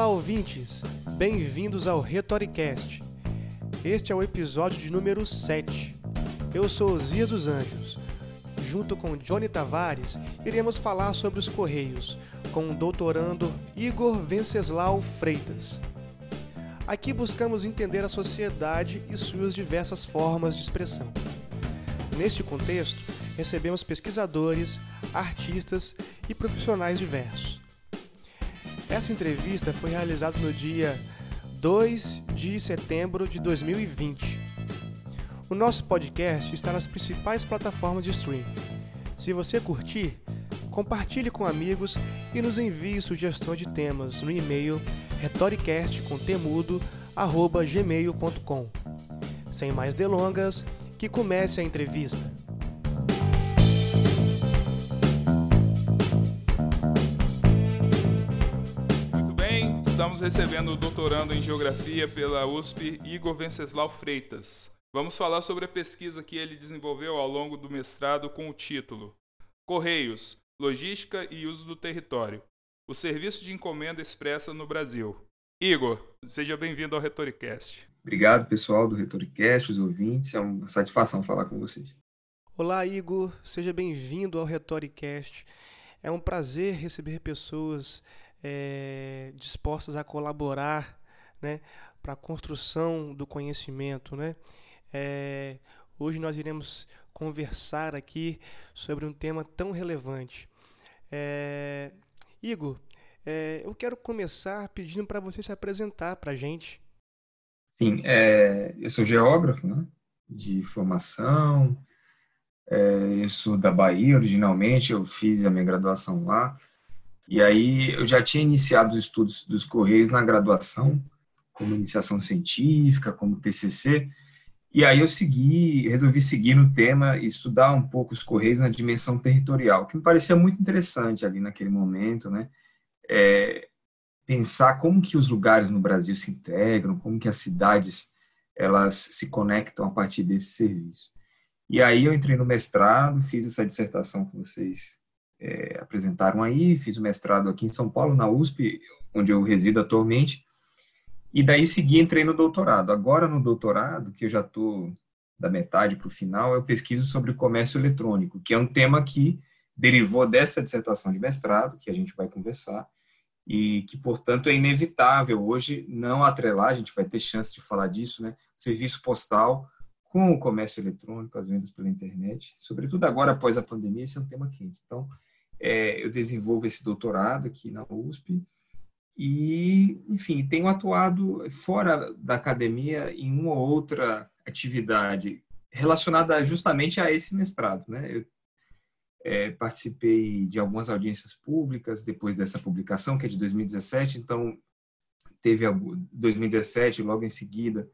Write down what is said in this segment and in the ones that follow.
Olá, ouvintes! Bem-vindos ao Retoricast. Este é o episódio de número 7. Eu sou Zia dos Anjos. Junto com Johnny Tavares, iremos falar sobre os Correios, com o doutorando Igor Venceslau Freitas. Aqui buscamos entender a sociedade e suas diversas formas de expressão. Neste contexto, recebemos pesquisadores, artistas e profissionais diversos. Essa entrevista foi realizada no dia 2 de setembro de 2020. O nosso podcast está nas principais plataformas de streaming. Se você curtir, compartilhe com amigos e nos envie sugestões de temas no e-mail retoricastcontemudo@gmail.com. Sem mais delongas, que comece a entrevista. Estamos recebendo o doutorando em Geografia pela USP, Igor Venceslau Freitas. Vamos falar sobre a pesquisa que ele desenvolveu ao longo do mestrado com o título Correios, Logística e Uso do Território. O Serviço de Encomenda Expressa no Brasil. Igor, seja bem-vindo ao Retoricast. Obrigado, pessoal do Retoricast, os ouvintes. É uma satisfação falar com vocês. Olá, Igor. Seja bem-vindo ao Retoricast. É um prazer receber pessoas é, dispostas a colaborar né, para a construção do conhecimento. Né? É, hoje nós iremos conversar aqui sobre um tema tão relevante. É, Igor, é, eu quero começar pedindo para você se apresentar para a gente. Sim, é, eu sou geógrafo né, de formação, é, eu sou da Bahia originalmente, eu fiz a minha graduação lá. E aí eu já tinha iniciado os estudos dos Correios na graduação, como iniciação científica, como TCC, e aí eu segui, resolvi seguir no tema e estudar um pouco os Correios na dimensão territorial, que me parecia muito interessante ali naquele momento, né? É, pensar como que os lugares no Brasil se integram, como que as cidades elas se conectam a partir desse serviço. E aí eu entrei no mestrado, fiz essa dissertação que vocês é, apresentaram aí, fiz o mestrado aqui em São Paulo, na USP, onde eu resido atualmente, e daí segui entrei no doutorado. Agora no doutorado, que eu já estou da metade para o final, eu pesquiso sobre o comércio eletrônico, que é um tema que derivou dessa dissertação de mestrado, que a gente vai conversar, e que, portanto, é inevitável hoje não atrelar, a gente vai ter chance de falar disso, né? Serviço postal com o comércio eletrônico, as vendas pela internet, sobretudo agora após a pandemia, esse é um tema quente. Então, é, eu desenvolvo esse doutorado aqui na USP e, enfim, tenho atuado fora da academia em uma ou outra atividade relacionada justamente a esse mestrado, né? Eu é, participei de algumas audiências públicas depois dessa publicação, que é de 2017, então teve 2017, logo em seguida,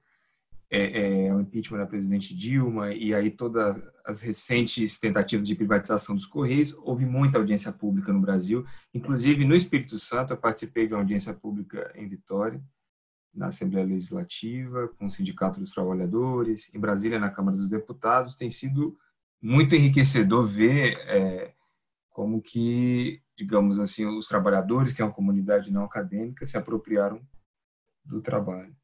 é, é, o impeachment da presidente Dilma e aí todas as recentes tentativas de privatização dos Correios, houve muita audiência pública no Brasil, inclusive no Espírito Santo, eu participei de uma audiência pública em Vitória, na Assembleia Legislativa, com o Sindicato dos Trabalhadores, em Brasília, na Câmara dos Deputados, tem sido muito enriquecedor ver é, como que, digamos assim, os trabalhadores, que é uma comunidade não acadêmica, se apropriaram do trabalho.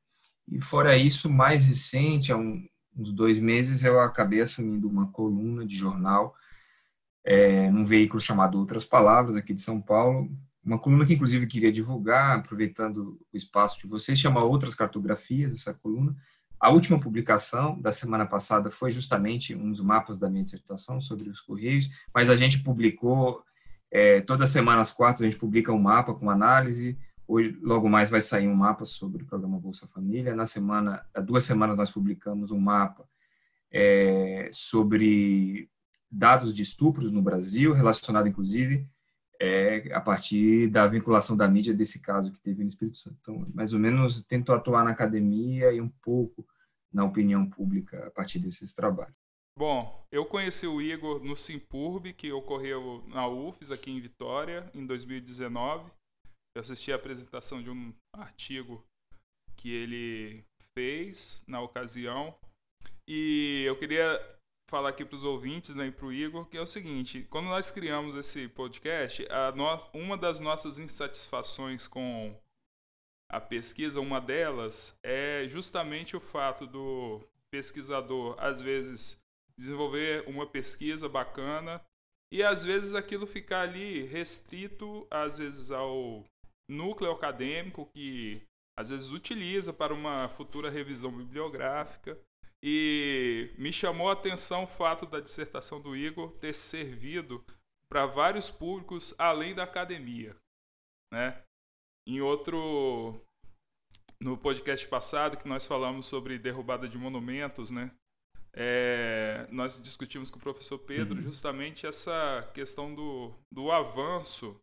E fora isso, mais recente, há um, uns dois meses, eu acabei assumindo uma coluna de jornal é, num veículo chamado Outras Palavras, aqui de São Paulo. Uma coluna que, inclusive, queria divulgar, aproveitando o espaço de vocês, chama Outras Cartografias, essa coluna. A última publicação da semana passada foi justamente um dos mapas da minha dissertação sobre os Correios, mas a gente publicou, é, toda semana às quartas, a gente publica um mapa com análise, Hoje, logo mais vai sair um mapa sobre o programa Bolsa Família. Na semana, há duas semanas nós publicamos um mapa é, sobre dados de estupros no Brasil, relacionado inclusive é, a partir da vinculação da mídia desse caso que teve no Espírito Santo. Então, mais ou menos, tento atuar na academia e um pouco na opinião pública a partir desses trabalhos. Bom, eu conheci o Igor no Simpurb, que ocorreu na UFES, aqui em Vitória, em 2019. Eu assisti a apresentação de um artigo que ele fez na ocasião. E eu queria falar aqui para os ouvintes né, e para o Igor que é o seguinte: quando nós criamos esse podcast, no... uma das nossas insatisfações com a pesquisa, uma delas é justamente o fato do pesquisador, às vezes, desenvolver uma pesquisa bacana e às vezes aquilo ficar ali restrito, às vezes ao núcleo acadêmico que às vezes utiliza para uma futura revisão bibliográfica. E me chamou a atenção o fato da dissertação do Igor ter servido para vários públicos além da academia, né? Em outro no podcast passado que nós falamos sobre derrubada de monumentos, né? É, nós discutimos com o professor Pedro uhum. justamente essa questão do, do avanço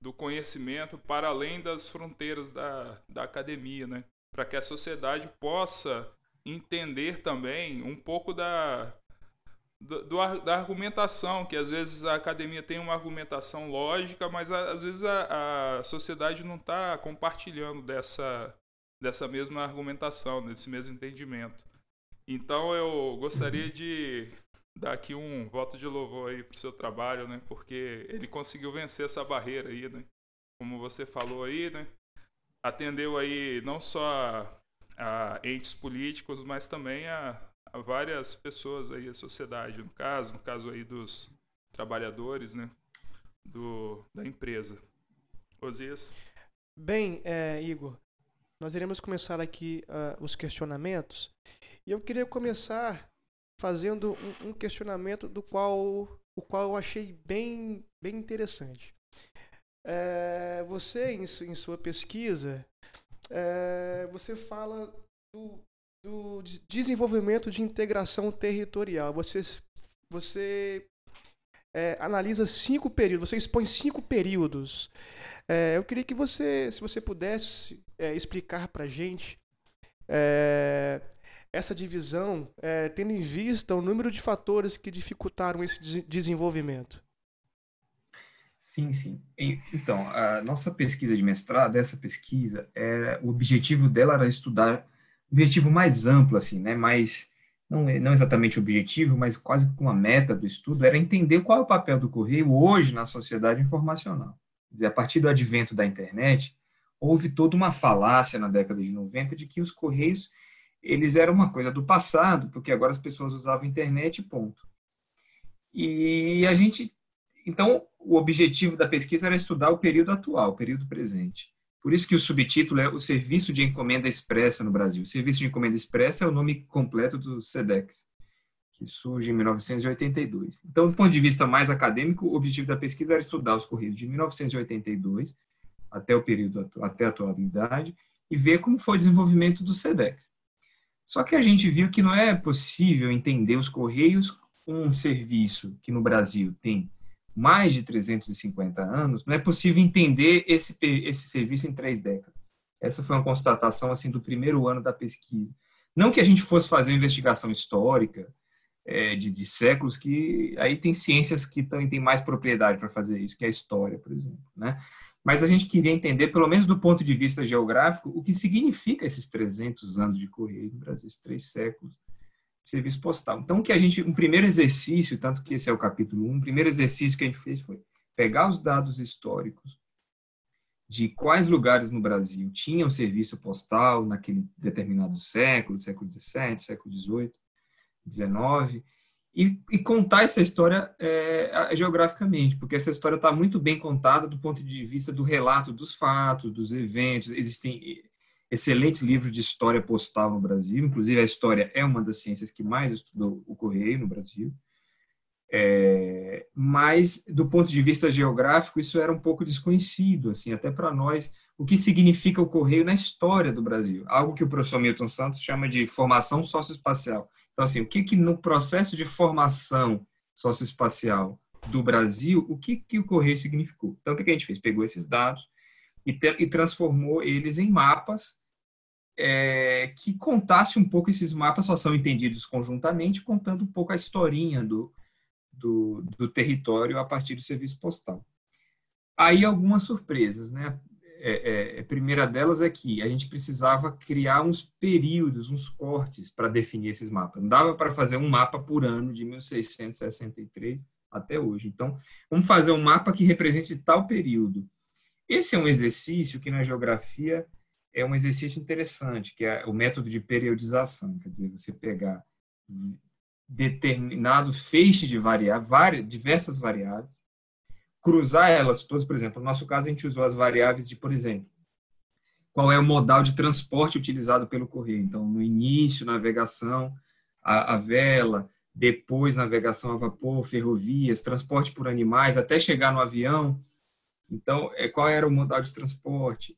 do conhecimento para além das fronteiras da, da academia, né? Para que a sociedade possa entender também um pouco da, do, da argumentação, que às vezes a academia tem uma argumentação lógica, mas às vezes a, a sociedade não está compartilhando dessa, dessa mesma argumentação, desse mesmo entendimento. Então eu gostaria de dar aqui um voto de louvor aí pro seu trabalho, né? Porque ele conseguiu vencer essa barreira aí, né? Como você falou aí, né? Atendeu aí não só a, entes políticos, mas também a, a várias pessoas aí, a sociedade, no caso, no caso aí dos trabalhadores, né, do, da empresa. Osias? Bem, é, Igor, nós iremos começar aqui uh, os questionamentos e eu queria começar fazendo um, um, questionamento do qual o qual eu achei bem bem interessante. É, você em, em, sua pesquisa é, você fala do, do desenvolvimento de integração territorial. Você, você é, analisa cinco períodos, você expõe cinco períodos. É, eu queria que você, se você pudesse é, explicar para a gente é, essa divisão, é, tendo em vista o número de fatores que dificultaram esse desenvolvimento. Sim, sim. Então, a nossa pesquisa de mestrado, essa pesquisa, é, o objetivo dela era estudar objetivo mais amplo, assim, né? Mais, não, não exatamente objetivo, mas quase com uma meta do estudo, era entender qual é o papel do correio hoje na sociedade informacional. Quer dizer, a partir do advento da internet, houve toda uma falácia na década de 90 de que os correios eles eram uma coisa do passado, porque agora as pessoas usavam internet ponto. E a gente, então, o objetivo da pesquisa era estudar o período atual, o período presente. Por isso que o subtítulo é o Serviço de Encomenda Expressa no Brasil. O Serviço de Encomenda Expressa é o nome completo do SEDEX, que surge em 1982. Então, do ponto de vista mais acadêmico, o objetivo da pesquisa era estudar os correios de 1982 até o período até a atualidade e ver como foi o desenvolvimento do SEDEX. Só que a gente viu que não é possível entender os correios um serviço que no Brasil tem mais de 350 anos, não é possível entender esse, esse serviço em três décadas. Essa foi uma constatação assim do primeiro ano da pesquisa. Não que a gente fosse fazer uma investigação histórica é, de, de, séculos, que aí tem ciências que também têm mais propriedade para fazer isso, que é a história, por exemplo. Né? Mas a gente queria entender, pelo menos do ponto de vista geográfico, o que significa esses 300 anos de correio no Brasil, esses três séculos serviço postal. Então, que a gente, um primeiro exercício, tanto que esse é o capítulo 1, um primeiro exercício que a gente fez foi pegar os dados históricos de quais lugares no Brasil tinham serviço postal naquele determinado século, século XVII, século XVIII, XIX, e, e contar essa história é, geograficamente, porque essa história está muito bem contada do ponto de vista do relato dos fatos, dos eventos. Existem excelentes livros de história postal no Brasil. Inclusive, a história é uma das ciências que mais estudou o correio no Brasil. É, mas, do ponto de vista geográfico, isso era um pouco desconhecido, assim, até para nós, o que significa o correio na história do Brasil. Algo que o professor Milton Santos chama de formação socioespacial. Então, assim, o que, que no processo de formação socioespacial do Brasil, o que, que o correio significou? Então, o que, que a gente fez? Pegou esses dados, e, e transformou eles em mapas é, que contasse um pouco esses mapas, só são entendidos conjuntamente, contando um pouco a historinha do, do, do território a partir do serviço postal. Aí algumas surpresas, né? É, é, a primeira delas é que a gente precisava criar uns períodos, uns cortes para definir esses mapas. Não dava para fazer um mapa por ano de 1663 até hoje. Então, vamos fazer um mapa que represente tal período. Esse é um exercício que na geografia é um exercício interessante, que é o método de periodização, quer dizer, você pegar determinado feixe de variáveis, diversas variáveis, cruzar elas todas, por exemplo, no nosso caso a gente usou as variáveis de, por exemplo, qual é o modal de transporte utilizado pelo correio. Então, no início, navegação a, a vela, depois navegação a vapor, ferrovias, transporte por animais, até chegar no avião. Então, é, qual era o modal de transporte?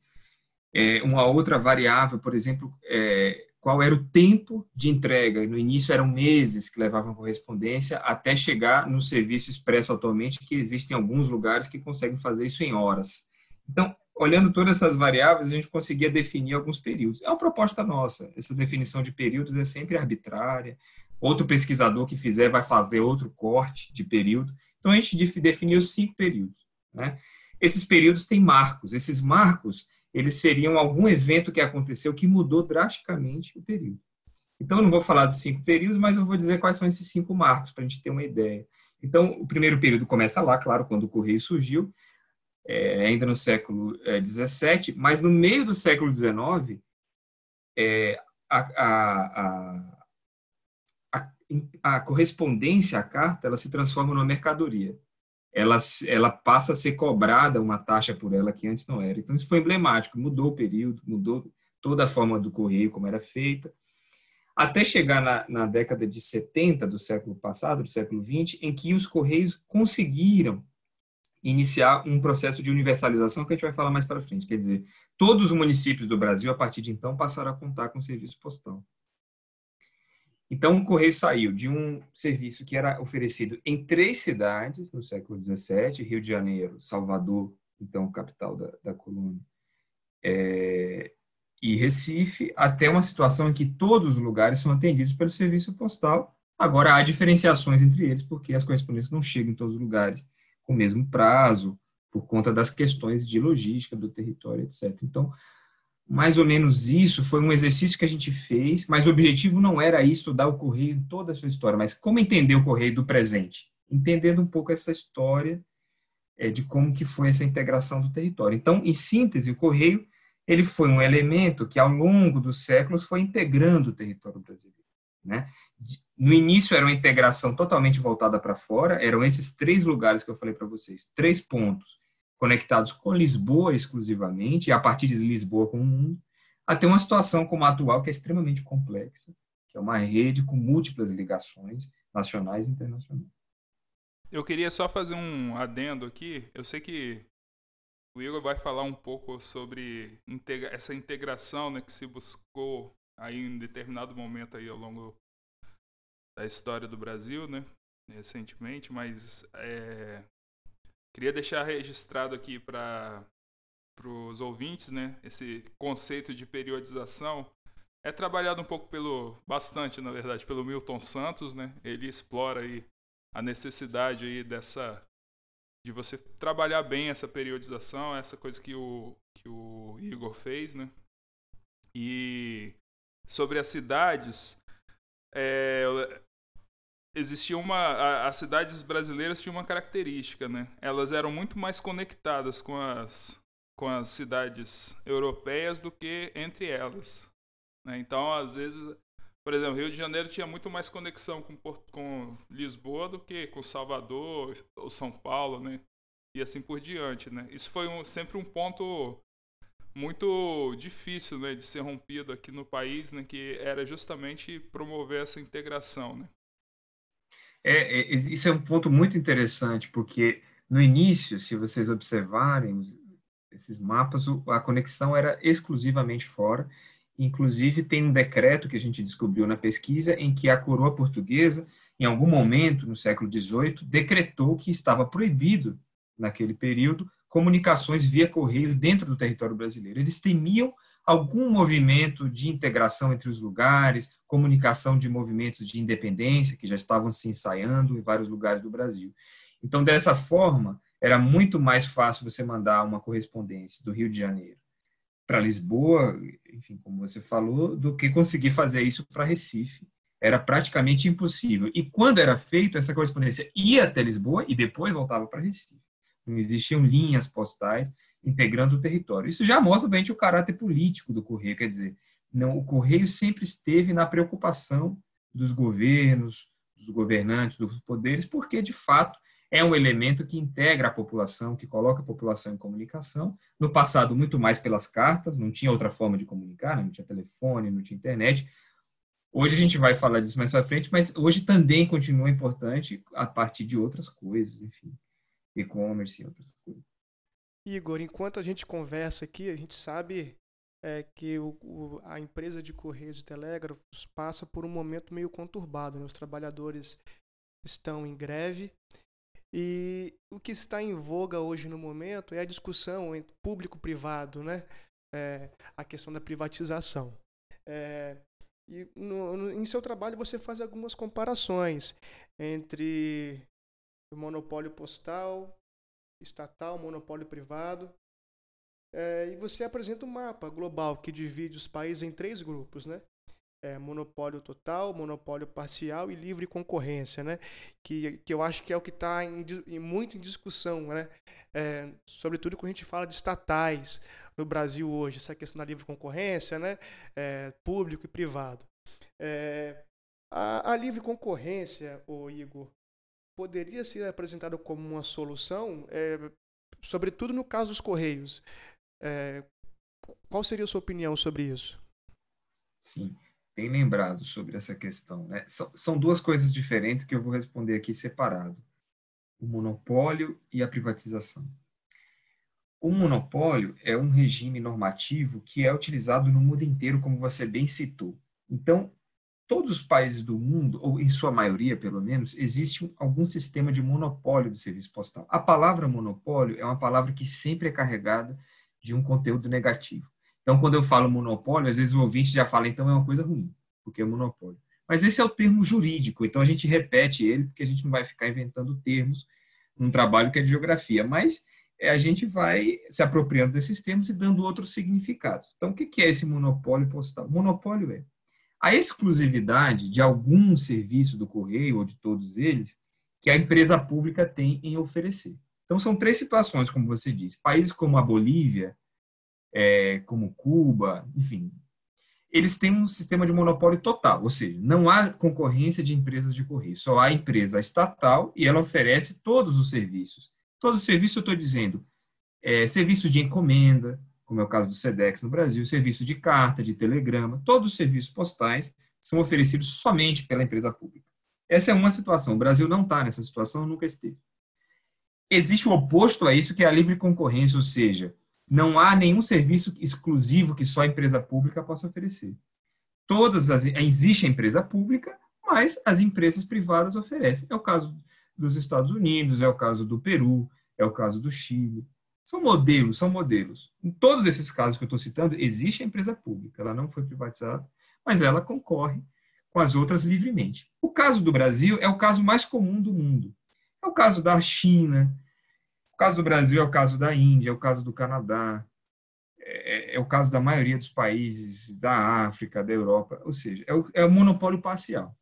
É, uma outra variável, por exemplo, é, qual era o tempo de entrega. No início eram meses que levavam correspondência até chegar no serviço expresso atualmente, que existem alguns lugares que conseguem fazer isso em horas. Então, olhando todas essas variáveis, a gente conseguia definir alguns períodos. É uma proposta nossa. Essa definição de períodos é sempre arbitrária. Outro pesquisador que fizer vai fazer outro corte de período. Então, a gente definiu cinco períodos. Né? Esses períodos têm marcos. Esses marcos eles seriam algum evento que aconteceu que mudou drasticamente o período. Então, eu não vou falar dos cinco períodos, mas eu vou dizer quais são esses cinco marcos, para a gente ter uma ideia. Então, o primeiro período começa lá, claro, quando o Correio surgiu, é, ainda no século XVII, é, mas no meio do século XIX, é, a, a, a, a, correspondência, a carta, ela se transforma numa mercadoria ela, ela passa a ser cobrada uma taxa por ela que antes não era. Então, isso foi emblemático, mudou o período, mudou toda a forma do correio, como era feita, até chegar na, na década de 70 do século passado, do século 20, em que os correios conseguiram iniciar um processo de universalização que a gente vai falar mais para frente. Quer dizer, todos os municípios do Brasil, a partir de então, passaram a contar com serviço postal. Então, o Correio saiu de um serviço que era oferecido em três cidades no século XVII, Rio de Janeiro, Salvador, então capital da, da colônia, é, e Recife, até uma situação em que todos os lugares são atendidos pelo serviço postal. Agora, há diferenciações entre eles, porque as correspondências não chegam em todos os lugares com o mesmo prazo, por conta das questões de logística do território, etc. Então, mais ou menos isso, foi um exercício que a gente fez, mas o objetivo não era estudar o Correio em toda a sua história, mas como entender o Correio do presente, entendendo um pouco essa história é, de como que foi essa integração do território. Então, em síntese, o Correio ele foi um elemento que, ao longo dos séculos, foi integrando o território brasileiro. Né? No início era uma integração totalmente voltada para fora, eram esses três lugares que eu falei para vocês, três pontos conectados com Lisboa exclusivamente, e a partir de Lisboa com o mundo, até uma situação como a atual, que é extremamente complexa, que é uma rede com múltiplas ligações nacionais e internacionais. Eu queria só fazer um adendo aqui. Eu sei que o Igor vai falar um pouco sobre essa integração né, que se buscou aí em determinado momento aí ao longo da história do Brasil, né, recentemente, mas é, Queria deixar registrado aqui para os ouvintes, né? Esse conceito de periodização é trabalhado um pouco pelo, bastante, na verdade, pelo Milton Santos, né? Ele explora aí a necessidade aí dessa de você trabalhar bem essa periodização, essa coisa que o que o Igor fez, né? E sobre as cidades, é, existia uma as cidades brasileiras tinham uma característica né elas eram muito mais conectadas com as com as cidades europeias do que entre elas né? então às vezes por exemplo Rio de Janeiro tinha muito mais conexão com com Lisboa do que com Salvador ou São Paulo né e assim por diante né isso foi um, sempre um ponto muito difícil né, de ser rompido aqui no país, né, que era justamente promover essa integração. Né? É, é, isso é um ponto muito interessante, porque no início, se vocês observarem esses mapas, a conexão era exclusivamente fora. Inclusive, tem um decreto que a gente descobriu na pesquisa em que a coroa portuguesa, em algum momento no século XVIII, decretou que estava proibido, naquele período, comunicações via correio dentro do território brasileiro. Eles temiam algum movimento de integração entre os lugares, comunicação de movimentos de independência que já estavam se ensaiando em vários lugares do Brasil. Então, dessa forma, era muito mais fácil você mandar uma correspondência do Rio de Janeiro para Lisboa, enfim, como você falou, do que conseguir fazer isso para Recife. Era praticamente impossível. E quando era feito, essa correspondência ia até Lisboa e depois voltava para Recife. Não existiam linhas postais integrando o território. Isso já mostra bem o caráter político do Correio, quer dizer, não, o Correio sempre esteve na preocupação dos governos, dos governantes, dos poderes, porque, de fato, é um elemento que integra a população, que coloca a população em comunicação. No passado, muito mais pelas cartas, não tinha outra forma de comunicar, não tinha telefone, não tinha internet. Hoje a gente vai falar disso mais para frente, mas hoje também continua importante a partir de outras coisas, enfim, e-commerce e outras coisas. Igor, enquanto a gente conversa aqui, a gente sabe é, que o, o, a empresa de Correios e Telégrafos passa por um momento meio conturbado. Né? Os trabalhadores estão em greve e o que está em voga hoje no momento é a discussão entre público-privado, né? É, a questão da privatização. É, e no, no, em seu trabalho você faz algumas comparações entre o monopólio postal, estatal, monopólio privado. É, e você apresenta um mapa global que divide os países em três grupos, né? é, monopólio total, monopólio parcial e livre concorrência, né? Que, que eu acho que é o que está muito em discussão, né? É, sobretudo quando a gente fala de estatais no Brasil hoje, essa questão da livre concorrência, né? É, público e privado. É, a, a, livre concorrência, o Igor, poderia ser apresentada como uma solução, é, sobretudo no caso dos correios. É, qual seria a sua opinião sobre isso? Sim bem lembrado sobre essa questão. Né? São, são duas coisas diferentes que eu vou responder aqui separado: o monopólio e a privatização. O monopólio é um regime normativo que é utilizado no mundo inteiro, como você bem citou. Então, todos os países do mundo, ou em sua maioria pelo menos, existe algum sistema de monopólio do serviço postal. A palavra monopólio é uma palavra que sempre é carregada de um conteúdo negativo. Então, quando eu falo monopólio, às vezes o ouvinte já fala, então é uma coisa ruim, porque é monopólio. Mas esse é o termo jurídico, então a gente repete ele, porque a gente não vai ficar inventando termos num trabalho que é de geografia, mas é, a gente vai se apropriando desses termos e dando outros significados. Então, o que é esse monopólio postal? Monopólio é a exclusividade de algum serviço do correio ou de todos eles que a empresa pública tem em oferecer. Então, são três situações, como você disse. Países como a Bolívia é, como Cuba, enfim, eles têm um sistema de monopólio total, ou seja, não há concorrência de empresas de correio, só há empresa estatal e ela oferece todos os serviços. Todos os serviços, eu estou dizendo, é, serviço de encomenda, como é o caso do SEDEX no Brasil, serviço de carta, de telegrama, todos os serviços postais são oferecidos somente pela empresa pública. Essa é uma situação. O Brasil não está nessa situação, nunca esteve. Existe o oposto a isso, que é a livre concorrência, ou seja, não há nenhum serviço exclusivo que só a empresa pública possa oferecer. Todas as existe a empresa pública, mas as empresas privadas oferecem. É o caso dos Estados Unidos, é o caso do Peru, é o caso do Chile. São modelos, são modelos. Em todos esses casos que eu estou citando, existe a empresa pública, ela não foi privatizada, mas ela concorre com as outras livremente. O caso do Brasil é o caso mais comum do mundo. É o caso da China, caso do Brasil é o caso da Índia, é o caso do Canadá, é, é, o caso da maioria dos países da África, da Europa, ou seja, é o, é o monopólio parcial.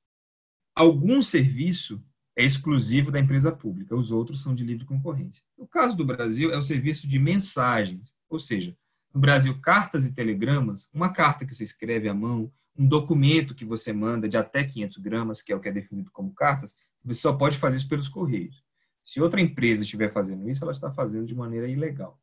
Algum serviço é exclusivo da empresa pública, os outros são de livre concorrência. No caso do Brasil, é o serviço de mensagens, ou seja, no Brasil, cartas e telegramas, uma carta que você escreve à mão, um documento que você manda de até 500 gramas, que é o que é definido como cartas, você só pode fazer isso pelos correios. Se outra empresa estiver fazendo isso, ela está fazendo de maneira ilegal.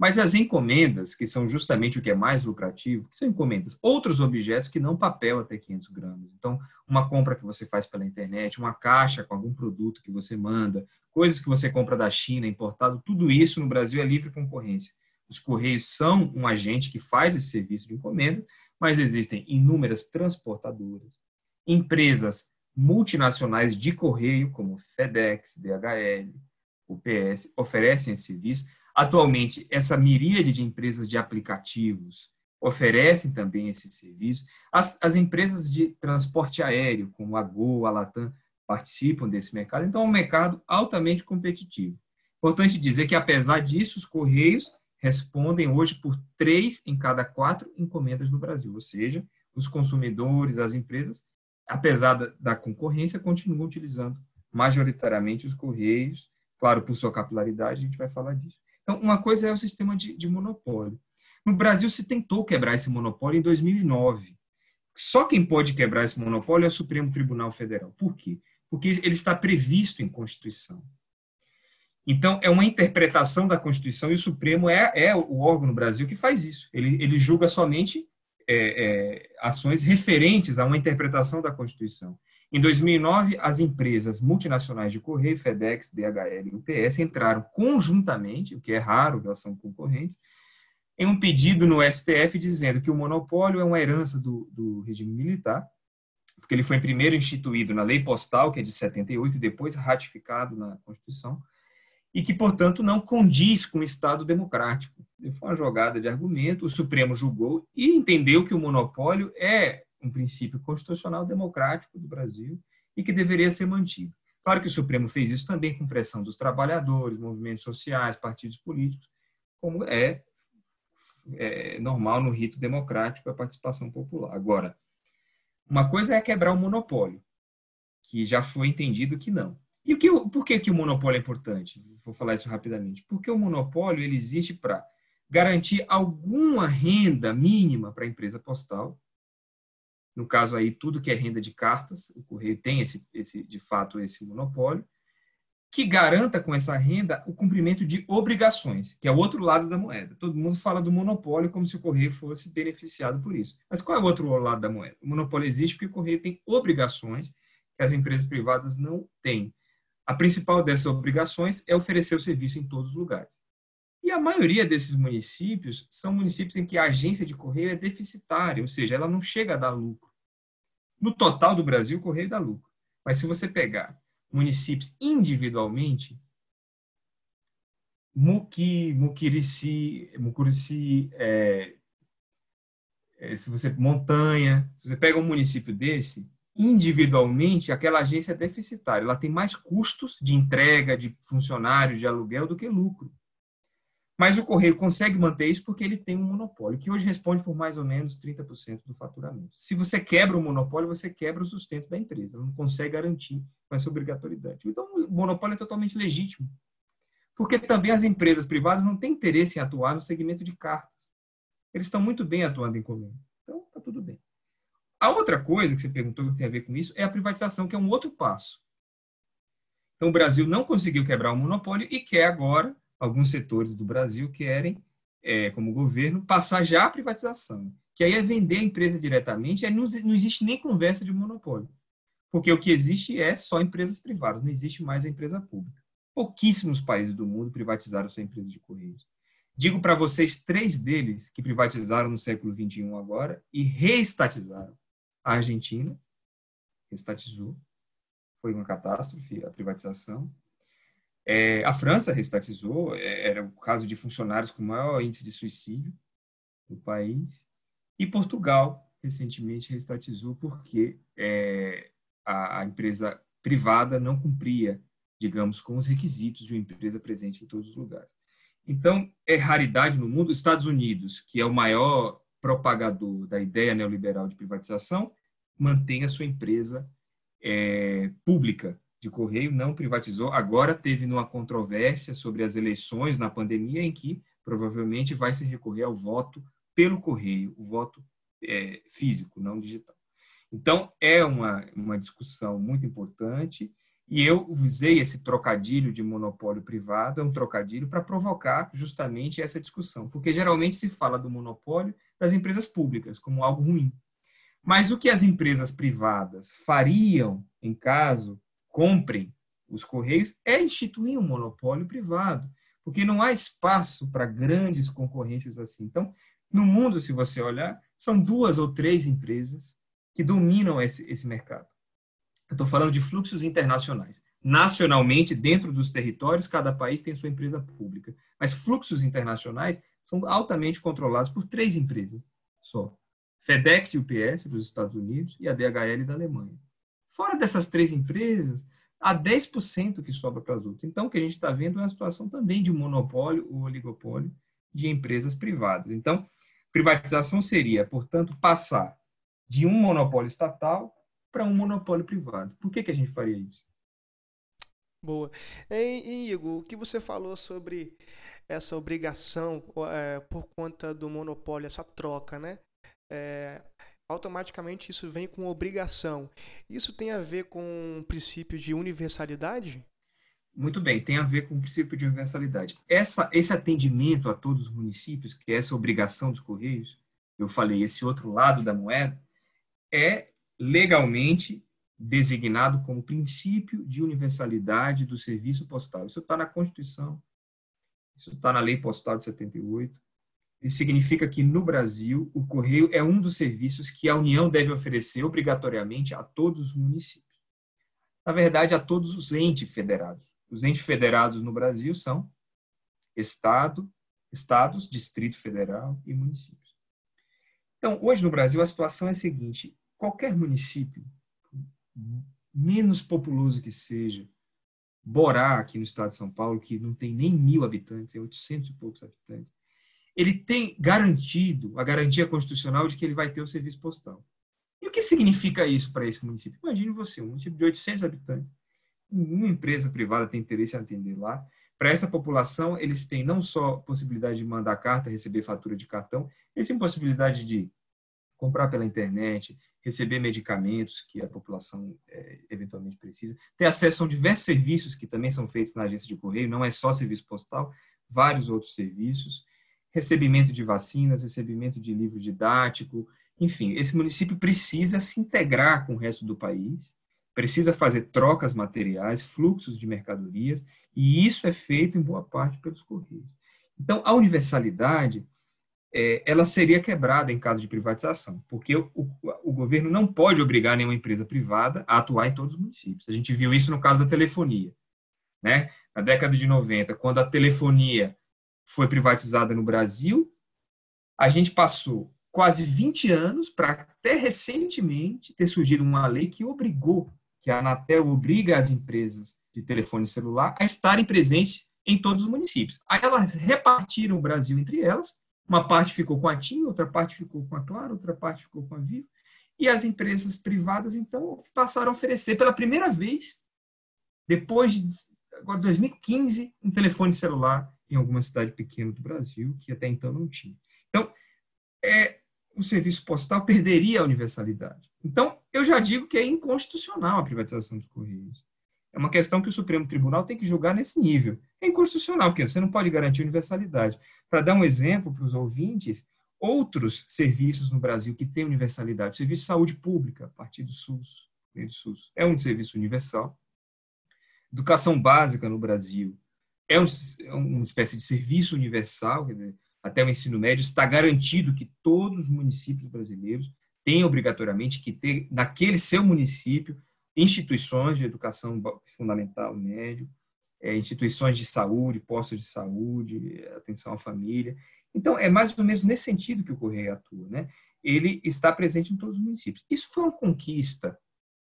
Mas as encomendas, que são justamente o que é mais lucrativo, que são encomendas, outros objetos que não papel até 500 gramas. Então, uma compra que você faz pela internet, uma caixa com algum produto que você manda, coisas que você compra da China, importado, tudo isso no Brasil é livre concorrência. Os Correios são um agente que faz esse serviço de encomenda, mas existem inúmeras transportadoras, empresas multinacionais de correio, como FedEx, DHL, UPS, oferecem esse serviço. Atualmente, essa miríade de empresas de aplicativos oferecem também esse serviço. As, as empresas de transporte aéreo, como a Gol, a Latam, participam desse mercado. Então, é um mercado altamente competitivo. Importante dizer que, apesar disso, os Correios respondem hoje por três em cada quatro encomendas no Brasil, ou seja, os consumidores, as empresas apesar da, da concorrência, continuam utilizando majoritariamente os correios, claro, por sua capilaridade, a gente vai falar disso. Então, uma coisa é o sistema de, de monopólio. No Brasil, se tentou quebrar esse monopólio em 2009. Só quem pode quebrar esse monopólio é o Supremo Tribunal Federal. Por quê? Porque ele está previsto em Constituição. Então, é uma interpretação da Constituição e o Supremo é, é o órgão no Brasil que faz isso. Ele, ele julga somente é, é, ações referentes a uma interpretação da Constituição. Em 2009, as empresas multinacionais de Correio, FedEx, DHL e UPS entraram conjuntamente, o que é raro, elas são concorrentes, em um pedido no STF dizendo que o monopólio é uma herança do, do regime militar, porque ele foi primeiro instituído na lei postal, que é de 78, e depois ratificado na Constituição, e que, portanto, não condiz com o Estado democrático. Foi uma jogada de argumento, o Supremo julgou e entendeu que o monopólio é um princípio constitucional democrático do Brasil e que deveria ser mantido. Claro que o Supremo fez isso também com pressão dos trabalhadores, movimentos sociais, partidos políticos, como é, é normal no rito democrático a participação popular. Agora, uma coisa é quebrar o monopólio, que já foi entendido que não. E o que, por que, que o monopólio é importante? Vou falar isso rapidamente. Porque o monopólio ele existe para garantir alguma renda mínima para a empresa postal. No caso aí, tudo que é renda de cartas, o Correio tem esse, esse, de fato esse monopólio, que garanta com essa renda o cumprimento de obrigações, que é o outro lado da moeda. Todo mundo fala do monopólio como se o Correio fosse beneficiado por isso. Mas qual é o outro lado da moeda? O monopólio existe porque o Correio tem obrigações que as empresas privadas não têm. A principal dessas obrigações é oferecer o serviço em todos os lugares. E a maioria desses municípios são municípios em que a agência de correio é deficitária, ou seja, ela não chega a dar lucro. No total do Brasil, o correio dá lucro. Mas se você pegar municípios individualmente, Muqui, Muquirici, Mucurici, é, é, se você montanha, se você pega um município desse, individualmente, aquela agência é deficitária. Ela tem mais custos de entrega, de funcionários, de aluguel do que lucro. Mas o Correio consegue manter isso porque ele tem um monopólio, que hoje responde por mais ou menos 30% do faturamento. Se você quebra o monopólio, você quebra o sustento da empresa. Ela não consegue garantir com essa obrigatoriedade. Então, o monopólio é totalmente legítimo. Porque também as empresas privadas não têm interesse em atuar no segmento de cartas. Eles estão muito bem atuando em comum. Então, está tudo bem. A outra coisa que você perguntou que tem a ver com isso é a privatização, que é um outro passo. Então, o Brasil não conseguiu quebrar o monopólio e quer agora, alguns setores do Brasil querem, é, como governo, passar já a privatização. Que aí é vender a empresa diretamente, aí não, não existe nem conversa de monopólio. Porque o que existe é só empresas privadas, não existe mais a empresa pública. Pouquíssimos países do mundo privatizaram sua empresa de correios. Digo para vocês três deles que privatizaram no século XXI agora e reestatizaram a Argentina restatizou, foi uma catástrofe a privatização. É, a França restatizou, é, era o caso de funcionários com maior índice de suicídio no país. E Portugal, recentemente, restatizou porque é, a, a, empresa privada não cumpria, digamos, com os requisitos de uma empresa presente em todos os lugares. Então, é raridade no mundo. Os Estados Unidos, que é o maior propagador da ideia neoliberal de privatização, mantém a sua empresa é, pública de correio, não privatizou. Agora teve uma controvérsia sobre as eleições na pandemia, em que provavelmente vai se recorrer ao voto pelo correio, o voto é, físico, não digital. Então, é uma, uma discussão muito importante e eu usei esse trocadilho de monopólio privado, é um trocadilho para provocar justamente essa discussão, porque geralmente se fala do monopólio das empresas públicas como algo ruim. Mas o que as empresas privadas fariam em caso comprem os Correios é instituir um monopólio privado, porque não há espaço para grandes concorrências assim. Então, no mundo, se você olhar, são duas ou três empresas que dominam esse, esse mercado. Eu estou falando de fluxos internacionais. Nacionalmente, dentro dos territórios, cada país tem sua empresa pública. Mas fluxos internacionais são altamente controlados por três empresas só. FedEx e UPS dos Estados Unidos e a DHL da Alemanha. Fora dessas três empresas, há 10% que sobra para as outras. Então, o que a gente está vendo é uma situação também de monopólio ou oligopólio de empresas privadas. Então, privatização seria, portanto, passar de um monopólio estatal para um monopólio privado. Por que, que a gente faria isso? Boa. E, Igor, o que você falou sobre essa obrigação é, por conta do monopólio, essa troca, né? É, automaticamente isso vem com obrigação. Isso tem a ver com o princípio de universalidade? Muito bem, tem a ver com o princípio de universalidade. Essa, esse atendimento a todos os municípios, que é essa obrigação dos Correios, eu falei, esse outro lado da moeda, é legalmente designado como princípio de universalidade do serviço postal. Isso está na Constituição, isso está na Lei Postal de 78. Isso significa que, no Brasil, o correio é um dos serviços que a União deve oferecer obrigatoriamente a todos os municípios. Na verdade, a todos os entes federados. Os entes federados no Brasil são Estado, estados, Distrito Federal e municípios. Então, hoje no Brasil, a situação é a seguinte: qualquer município menos populoso que seja, Borá, aqui no estado de São Paulo, que não tem nem mil habitantes, tem 800 e poucos habitantes, ele tem garantido a garantia constitucional de que ele vai ter o serviço postal. E o que significa isso para esse município? Imagine você, um município de 800 habitantes, uma empresa privada tem interesse em atender lá. Para essa população, eles têm não só possibilidade de mandar carta, receber fatura de cartão, eles têm possibilidade de comprar pela internet, receber medicamentos que a população é, eventualmente precisa, ter acesso a diversos serviços que também são feitos na agência de correio, não é só serviço postal, vários outros serviços, recebimento de vacinas, recebimento de livro didático, enfim, esse município precisa se integrar com o resto do país, precisa fazer trocas materiais, fluxos de mercadorias, e isso é feito em boa parte pelos correios. Então, a universalidade é, ela seria quebrada em caso de privatização, porque o, o, o, governo não pode obrigar nenhuma empresa privada a atuar em todos os municípios. A gente viu isso no caso da telefonia. Né? Na década de 90, quando a telefonia foi privatizada no Brasil, a gente passou quase 20 anos para até recentemente ter surgido uma lei que obrigou, que a Anatel obriga as empresas de telefone celular a estarem presentes em todos os municípios. Aí elas repartiram o Brasil entre elas uma parte ficou com a TIM, outra parte ficou com a Claro, outra parte ficou com a Vivo. E as empresas privadas, então, passaram a oferecer pela primeira vez, depois de agora 2015, um telefone celular em alguma cidade pequena do Brasil, que até então não tinha. Então, é, o serviço postal perderia a universalidade. Então, eu já digo que é inconstitucional a privatização dos Correios. É uma questão que o Supremo Tribunal tem que julgar nesse nível. É inconstitucional, porque você não pode garantir universalidade. Para dar um exemplo para os ouvintes, outros serviços no Brasil que têm universalidade, serviço de saúde pública, a partir do SUS, do SUS é um serviço universal. Educação básica no Brasil é, um, é uma espécie de serviço universal, dizer, até o ensino médio está garantido que todos os municípios brasileiros têm obrigatoriamente que ter, naquele seu município, instituições de educação fundamental médio, é, instituições de saúde, postos de saúde, atenção à família. Então, é mais ou menos nesse sentido que o Correio atua. Né? Ele está presente em todos os municípios. Isso foi uma conquista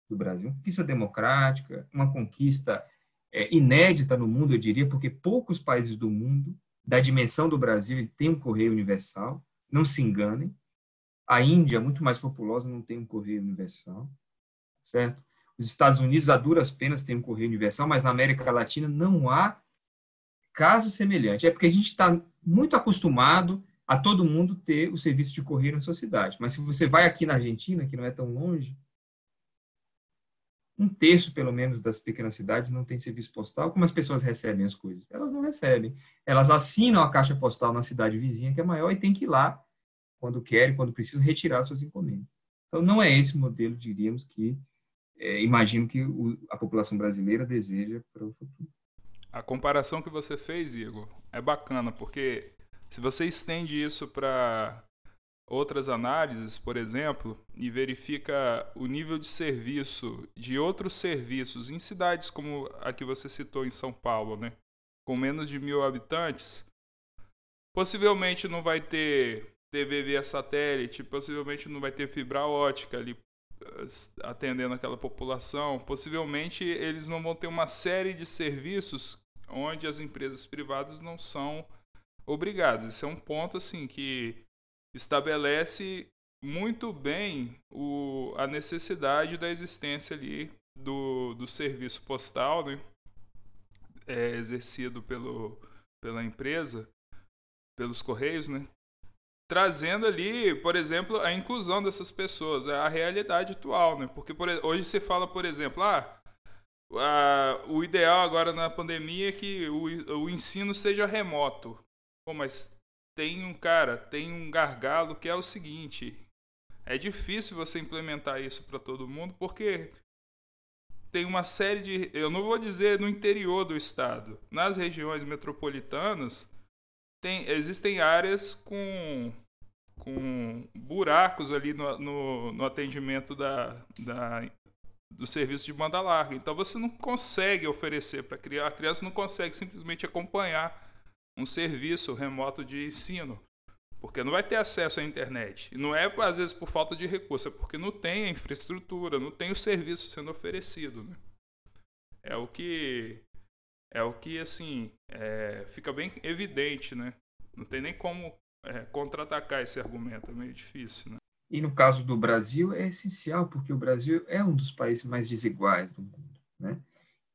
do Brasil, uma conquista democrática, uma conquista é, inédita no mundo, eu diria, porque poucos países do mundo, da dimensão do Brasil, têm um Correio universal. Não se enganem. A Índia, muito mais populosa, não tem um Correio universal, certo? Os Estados Unidos, a duras penas, têm um correio universal, mas na América Latina não há caso semelhante. É porque a gente está muito acostumado a todo mundo ter o serviço de correio na sua cidade. Mas se você vai aqui na Argentina, que não é tão longe, um terço, pelo menos, das pequenas cidades não tem serviço postal. Como as pessoas recebem as coisas? Elas não recebem. Elas assinam a caixa postal na cidade vizinha, que é maior, e tem que ir lá, quando querem, quando precisam, retirar suas encomendas. Então, não é esse modelo, diríamos, que é, imagino que o, a população brasileira deseja para o futuro. A comparação que você fez, Igor, é bacana, porque se você estende isso para outras análises, por exemplo, e verifica o nível de serviço de outros serviços em cidades como a que você citou em São Paulo, né? com menos de mil habitantes, possivelmente não vai ter TV via satélite, possivelmente não vai ter fibra ótica ali atendendo aquela população, possivelmente eles não vão ter uma série de serviços onde as empresas privadas não são obrigadas. Esse é um ponto assim que estabelece muito bem o, a necessidade da existência ali do, do serviço postal, né? É, exercido pelo, pela empresa, pelos correios, né? Trazendo ali, por exemplo, a inclusão dessas pessoas, a realidade atual, né? Porque por, hoje se fala, por exemplo, ah, a, o ideal agora na pandemia é que o, o ensino seja remoto. Pô, mas tem um cara, tem um gargalo que é o seguinte: é difícil você implementar isso para todo mundo porque tem uma série de, eu não vou dizer no interior do estado, nas regiões metropolitanas tem, existem áreas com, com buracos ali no, no, no atendimento da, da, do serviço de banda larga. Então você não consegue oferecer para a criança, a criança não consegue simplesmente acompanhar um serviço remoto de ensino, porque não vai ter acesso à internet. E não é às vezes por falta de recurso, é porque não tem a infraestrutura, não tem o serviço sendo oferecido. Né? É o que é o que assim é, fica bem evidente, né? Não tem nem como é, contra-atacar esse argumento, é meio difícil, né? E no caso do Brasil é essencial, porque o Brasil é um dos países mais desiguais do mundo, né?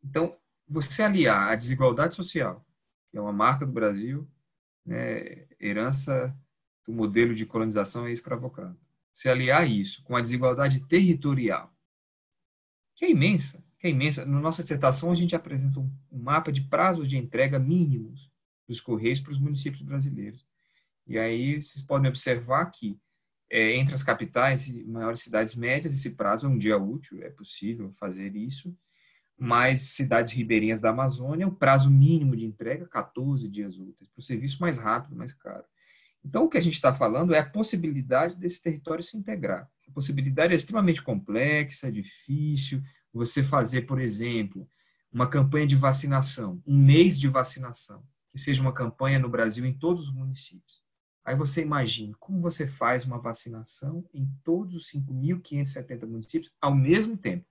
Então, você aliar a desigualdade social, que é uma marca do Brasil, né, herança do modelo de colonização escravocrata, se aliar isso com a desigualdade territorial, que é imensa, é imensa. Na nossa dissertação, a gente apresenta um, mapa de prazos de entrega mínimos dos Correios para os municípios brasileiros. E aí vocês podem observar que é, entre as capitais e maiores cidades médias, esse prazo é um dia útil, é possível fazer isso, mas cidades ribeirinhas da Amazônia, o prazo mínimo de entrega, 14 dias úteis, para o serviço mais rápido, mais caro. Então, o que a gente está falando é a possibilidade desse território se integrar. Essa possibilidade é extremamente complexa, difícil, você fazer, por exemplo, uma campanha de vacinação, um mês de vacinação, que seja uma campanha no Brasil em todos os municípios. Aí você imagina como você faz uma vacinação em todos os 5.570 municípios ao mesmo tempo.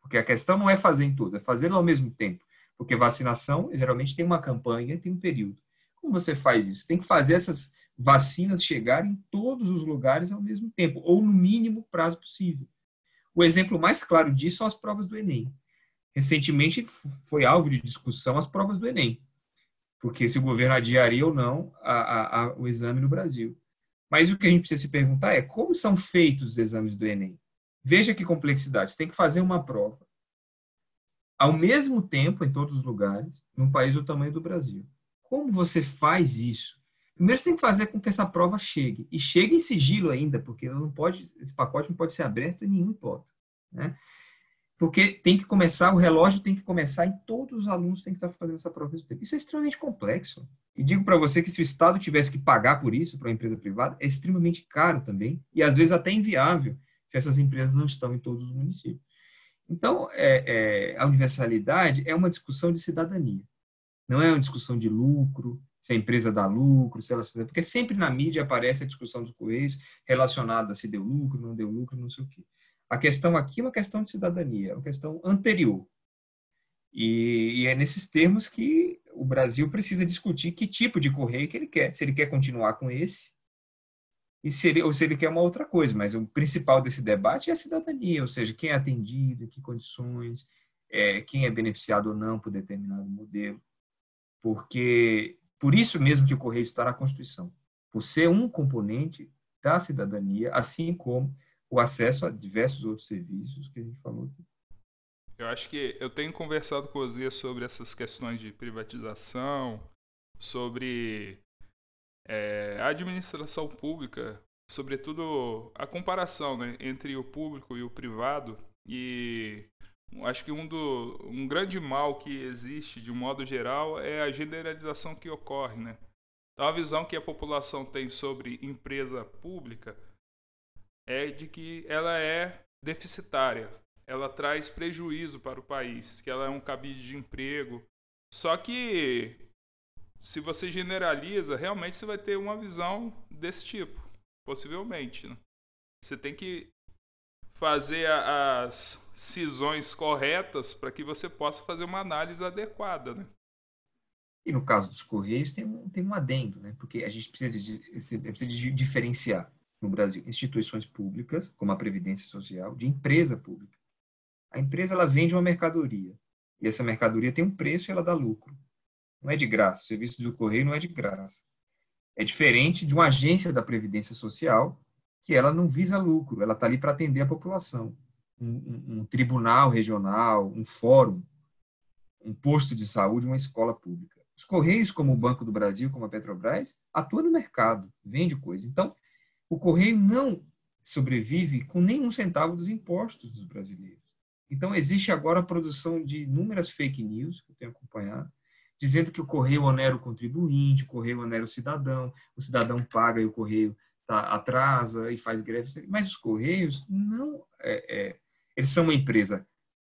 Porque a questão não é fazer em todos, é fazê-lo ao mesmo tempo. Porque vacinação geralmente tem uma campanha, tem um período. Como você faz isso? Tem que fazer essas vacinas chegarem em todos os lugares ao mesmo tempo, ou no mínimo prazo possível. O exemplo mais claro disso são as provas do Enem. Recentemente foi alvo de discussão as provas do Enem, porque se o governo adiaria ou não a, a, a, o exame no Brasil. Mas o que a gente precisa se perguntar é como são feitos os exames do Enem. Veja que complexidade. Você tem que fazer uma prova ao mesmo tempo em todos os lugares, num país do tamanho do Brasil. Como você faz isso? Primeiro você tem que fazer com que essa prova chegue. E chegue em sigilo ainda, porque não pode, esse pacote não pode ser aberto em nenhuma hipótese. Né? Porque tem que começar, o relógio tem que começar e todos os alunos têm que estar fazendo essa prova ao mesmo tempo. Isso é extremamente complexo. E digo para você que se o Estado tivesse que pagar por isso para uma empresa privada, é extremamente caro também, e às vezes até inviável, se essas empresas não estão em todos os municípios. Então, é, é, a universalidade é uma discussão de cidadania. Não é uma discussão de lucro, se a empresa dá lucro, se ela porque sempre na mídia aparece a discussão dos correios relacionada a se deu lucro, não deu lucro, não sei o quê. A questão aqui é uma questão de cidadania, é uma questão anterior. E, e, é nesses termos que o Brasil precisa discutir que tipo de correio que ele quer. Se ele quer continuar com esse, e se ele, ou se ele quer uma outra coisa. Mas o principal desse debate é a cidadania, ou seja, quem é atendido, em que condições, é, quem é beneficiado ou não por determinado modelo. Porque por isso mesmo que o Correio está na Constituição, por ser um componente da cidadania, assim como o acesso a diversos outros serviços que a gente falou aqui. Eu acho que eu tenho conversado com você sobre essas questões de privatização, sobre é, a administração pública, sobretudo a comparação né, entre o público e o privado. E acho que um, do, um grande mal que existe, de um modo geral, é a generalização que ocorre. Né? Então, a visão que a população tem sobre empresa pública é de que ela é deficitária, ela traz prejuízo para o país, que ela é um cabide de emprego. Só que, se você generaliza, realmente você vai ter uma visão desse tipo, possivelmente. Né? Você tem que fazer as cisões corretas para que você possa fazer uma análise adequada, né? E no caso dos Correios tem um, tem um adendo, né? Porque a gente precisa de, precisa de diferenciar no Brasil instituições públicas, como a Previdência Social, de empresa pública. A empresa ela vende uma mercadoria e essa mercadoria tem um preço e ela dá lucro. não é de graça. O serviço do correio não é de graça. É diferente de uma agência da Previdência Social, que ela não visa lucro, ela está ali para atender a população. Um, um, um, tribunal regional, um fórum, um posto de saúde, uma escola pública. Os Correios, como o Banco do Brasil, como a Petrobras, atuam no mercado, vende coisa. Então, o Correio não sobrevive com nenhum centavo dos impostos dos brasileiros. Então, existe agora a produção de inúmeras fake news, que eu tenho acompanhado, dizendo que o correio onera o contribuinte, o correio onera o cidadão, o cidadão paga e o correio tá, atrasa e faz greve. Mas os correios não. É, é, eles são uma empresa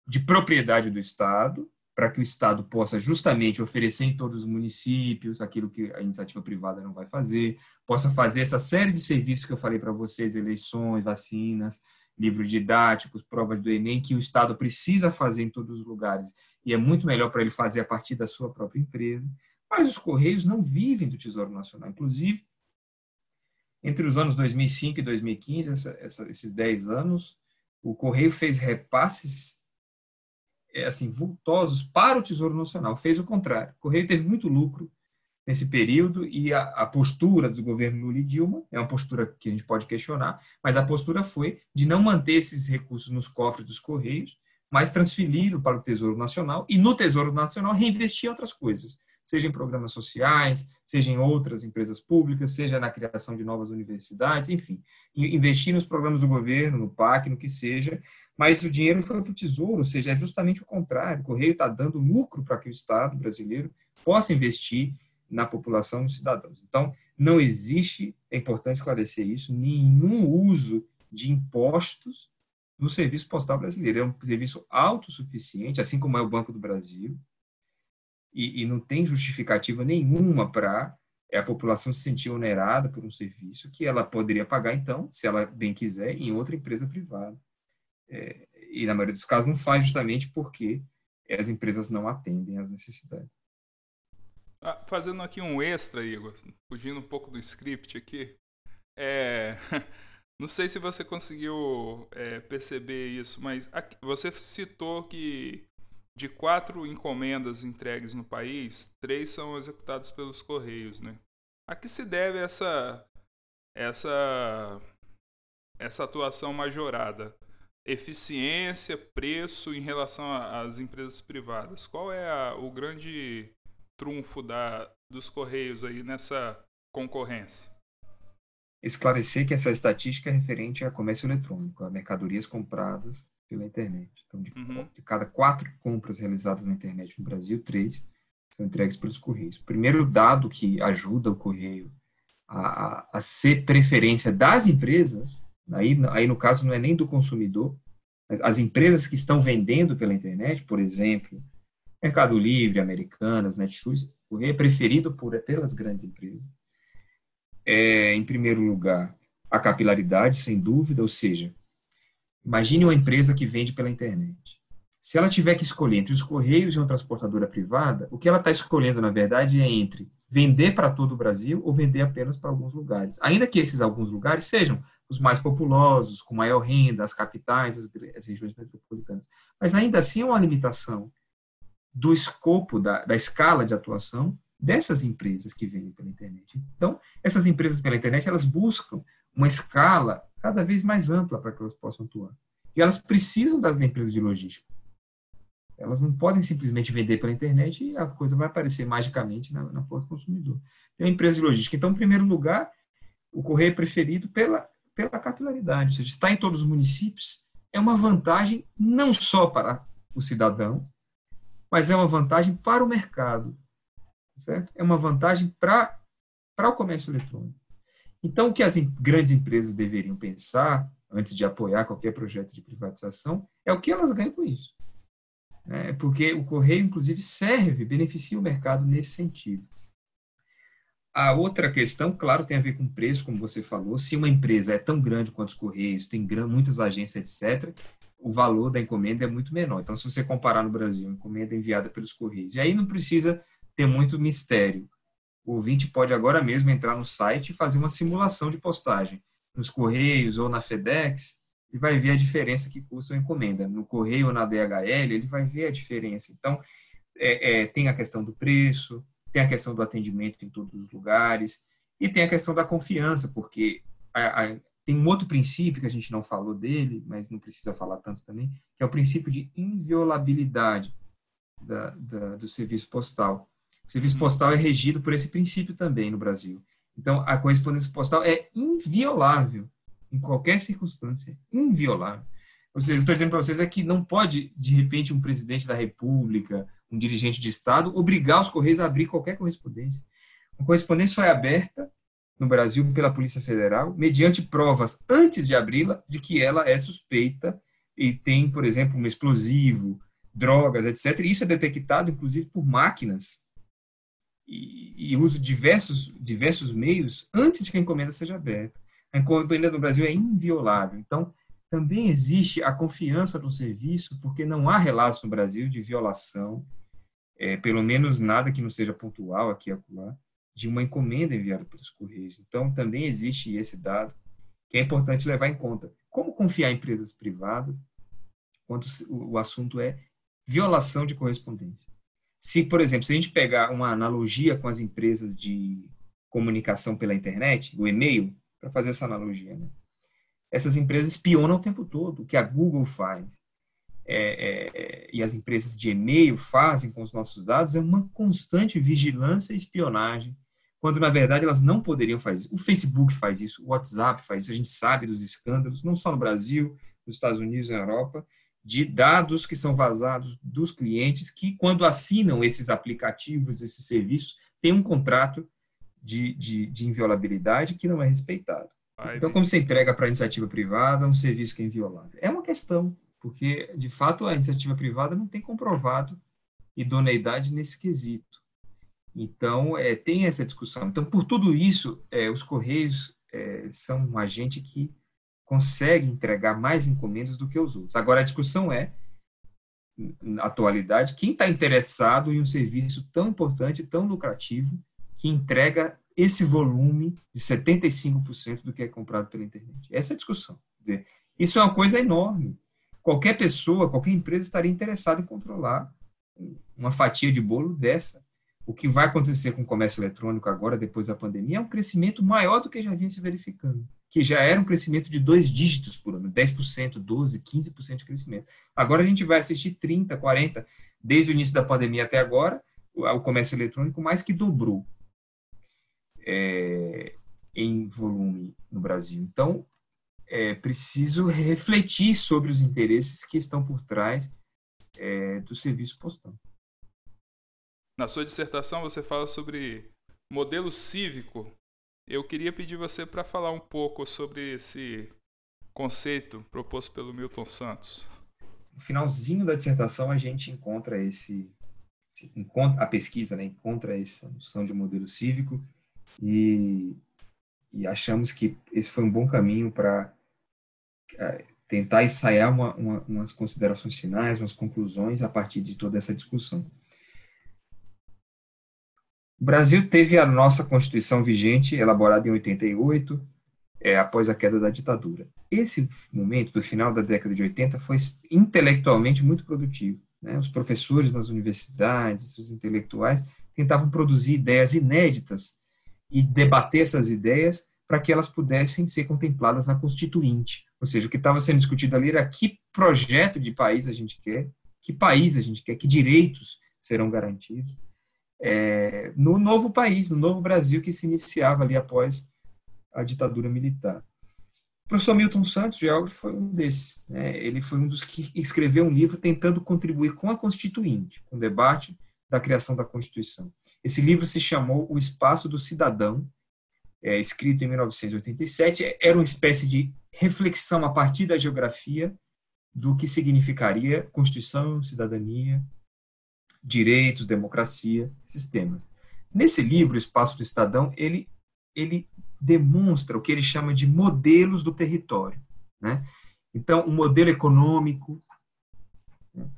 de propriedade do Estado, para que o Estado possa justamente oferecer em todos os municípios aquilo que a iniciativa privada não vai fazer, possa fazer essa série de serviços que eu falei para vocês, eleições, vacinas, livros didáticos, provas do Enem, que o Estado precisa fazer em todos os lugares, e é muito melhor para ele fazer a partir da sua própria empresa. Mas os Correios não vivem do Tesouro Nacional. Inclusive, entre os anos 2005 e 2015, essa, essa, esses 10 anos, o Correio fez repasses é, assim vultosos para o Tesouro Nacional. Fez o contrário. O Correio teve muito lucro nesse período e a, a, postura dos governos Lula e Dilma é uma postura que a gente pode questionar, mas a postura foi de não manter esses recursos nos cofres dos Correios, mas transferi-lo para o Tesouro Nacional e no Tesouro Nacional reinvestir em outras coisas, seja em programas sociais, seja em outras empresas públicas, seja na criação de novas universidades, enfim, investir nos programas do governo, no PAC, no que seja, mas o dinheiro foi para o Tesouro, ou seja, é justamente o contrário, o Correio está dando lucro para que o Estado brasileiro possa investir na população dos cidadãos. Então, não existe, é importante esclarecer isso, nenhum uso de impostos no serviço postal brasileiro. É um serviço autossuficiente, assim como é o Banco do Brasil, e, e não tem justificativa nenhuma para é a população se sentir onerada por um serviço que ela poderia pagar, então, se ela bem quiser, em outra empresa privada. É, e, na maioria dos casos, não faz justamente porque as empresas não atendem às necessidades. Ah, fazendo aqui um extra, Igor, fugindo um pouco do script aqui. É, não sei se você conseguiu é, perceber isso, mas aqui, você citou que de quatro encomendas entregues no país, três são executadas pelos Correios, né? A que se deve essa, essa, essa atuação majorada? Eficiência, preço em relação às empresas privadas. Qual é a, o grande trunfo da, dos Correios aí nessa concorrência? Esclarecer que essa estatística é referente a comércio eletrônico, a mercadorias compradas pela internet. Então, de, uhum. de, cada quatro compras realizadas na internet no Brasil, três são entregues pelos Correios. O primeiro dado que ajuda o Correio a, a, a ser preferência das empresas, aí, aí no caso não é nem do consumidor, mas as empresas que estão vendendo pela internet, por exemplo, Mercado Livre, Americanas, Netshoes, o Correio é preferido por, pelas grandes empresas. É, em primeiro lugar, a capilaridade, sem dúvida, ou seja, imagine uma empresa que vende pela internet. Se ela tiver que escolher entre os Correios e uma transportadora privada, o que ela está escolhendo, na verdade, é entre vender para todo o Brasil ou vender apenas para alguns lugares. Ainda que esses alguns lugares sejam os mais populosos, com maior renda, as capitais, as, as regiões metropolitanas. Mas ainda assim é uma limitação do escopo, da, da escala de atuação dessas empresas que vendem pela internet. Então, essas empresas pela internet, elas buscam uma escala cada vez mais ampla para que elas possam atuar. E elas precisam das empresas de logística. Elas não podem simplesmente vender pela internet e a coisa vai aparecer magicamente na, na porta do consumidor. Tem uma empresa de logística. Então, em primeiro lugar, o correio é preferido pela, pela capilaridade, ou seja, está em todos os municípios, é uma vantagem não só para o cidadão, mas é uma vantagem para o mercado, certo? É uma vantagem para, para o comércio eletrônico. Então, o que as grandes empresas deveriam pensar, antes de apoiar qualquer projeto de privatização, é o que elas ganham com isso. É, porque o correio, inclusive, serve, beneficia o mercado nesse sentido. A outra questão, claro, tem a ver com preço, como você falou. Se uma empresa é tão grande quanto os Correios, tem muitas agências, etc., o valor da encomenda é muito menor. Então, se você comparar no Brasil, encomenda enviada pelos Correios, e aí não precisa ter muito mistério. O ouvinte pode agora mesmo entrar no site e fazer uma simulação de postagem nos Correios ou na FedEx e vai ver a diferença que custa a encomenda. No Correio ou na DHL, ele vai ver a diferença. Então, é, é, tem a questão do preço, tem a questão do atendimento em todos os lugares, e tem a questão da confiança, porque a, a, tem um outro princípio que a gente não falou dele, mas não precisa falar tanto também, que é o princípio de inviolabilidade da, da, do serviço postal. O serviço postal é regido por esse princípio também no Brasil. Então, a correspondência postal é inviolável em qualquer circunstância, inviolável. Ou seja, eu estou dizendo para vocês é que não pode, de repente, um presidente da República, um dirigente de Estado, obrigar os Correios a abrir qualquer correspondência. A correspondência só é aberta no Brasil pela Polícia Federal, mediante provas antes de abri-la de que ela é suspeita e tem, por exemplo, um explosivo, drogas, etc. Isso é detectado, inclusive, por máquinas e, e uso diversos, diversos meios antes de que a encomenda seja aberta. A encomenda no Brasil é inviolável. Então, também existe a confiança no serviço, porque não há relatos no Brasil de violação, é, pelo menos nada que não seja pontual aqui e acolá, de uma encomenda enviada pelos Correios. Então, também existe esse dado que é importante levar em conta. Como confiar em empresas privadas quando o assunto é violação de correspondência? Se, por exemplo, se a gente pegar uma analogia com as empresas de comunicação pela internet, o e-mail, para fazer essa analogia, né? essas empresas espionam o tempo todo, o que a Google faz é, é, e as empresas de e-mail fazem com os nossos dados é uma constante vigilância e espionagem quando na verdade elas não poderiam fazer isso. O Facebook faz isso, o WhatsApp faz isso, a gente sabe dos escândalos, não só no Brasil, nos Estados Unidos na Europa, de dados que são vazados dos clientes que, quando assinam esses aplicativos, esses serviços, têm um contrato de, de, de inviolabilidade que não é respeitado. Então, como você entrega para a iniciativa privada um serviço que é inviolável? É uma questão, porque, de fato, a iniciativa privada não tem comprovado idoneidade nesse quesito. Então, é, tem essa discussão. Então, por tudo isso, é, os Correios é, são um agente que consegue entregar mais encomendas do que os outros. Agora, a discussão é, na atualidade, quem está interessado em um serviço tão importante, tão lucrativo, que entrega esse volume de 75% do que é comprado pela internet. Essa é a discussão. Dizer, isso é uma coisa enorme. Qualquer pessoa, qualquer empresa estaria interessada em controlar uma fatia de bolo dessa o que vai acontecer com o comércio eletrônico agora, depois da pandemia, é um crescimento maior do que já vinha se verificando, que já era um crescimento de dois dígitos por ano, 10%, 12%, 15% de crescimento. Agora a gente vai assistir 30%, 40%, desde o início da pandemia até agora, o comércio eletrônico mais que dobrou é, em volume no Brasil. Então, é preciso refletir sobre os interesses que estão por trás é, do serviço postal. Na sua dissertação você fala sobre modelo cívico. Eu queria pedir você para falar um pouco sobre esse conceito proposto pelo Milton Santos. No finalzinho da dissertação a gente encontra esse, encontra, a pesquisa né, encontra essa noção de modelo cívico e, e achamos que esse foi um bom caminho para é, tentar ensaiar uma, uma, umas considerações finais, umas conclusões a partir de toda essa discussão. O Brasil teve a nossa Constituição vigente, elaborada em 88, é, após a queda da ditadura. Esse momento, do final da década de 80, foi intelectualmente muito produtivo. Né? Os professores nas universidades, os intelectuais, tentavam produzir ideias inéditas e debater essas ideias para que elas pudessem ser contempladas na Constituinte. Ou seja, o que estava sendo discutido ali era que projeto de país a gente quer, que país a gente quer, que direitos serão garantidos é, no novo país, no novo Brasil que se iniciava ali após a ditadura militar. O professor Milton Santos, geógrafo, foi um desses. Né? Ele foi um dos que escreveu um livro tentando contribuir com a Constituinte, com o debate da criação da Constituição. Esse livro se chamou O Espaço do Cidadão, é, escrito em 1987. Era uma espécie de reflexão a partir da geografia do que significaria Constituição, cidadania, direitos, democracia, esses temas. Nesse livro, Espaço do Cidadão, ele, ele demonstra o que ele chama de modelos do território. Né? Então, um modelo econômico, né?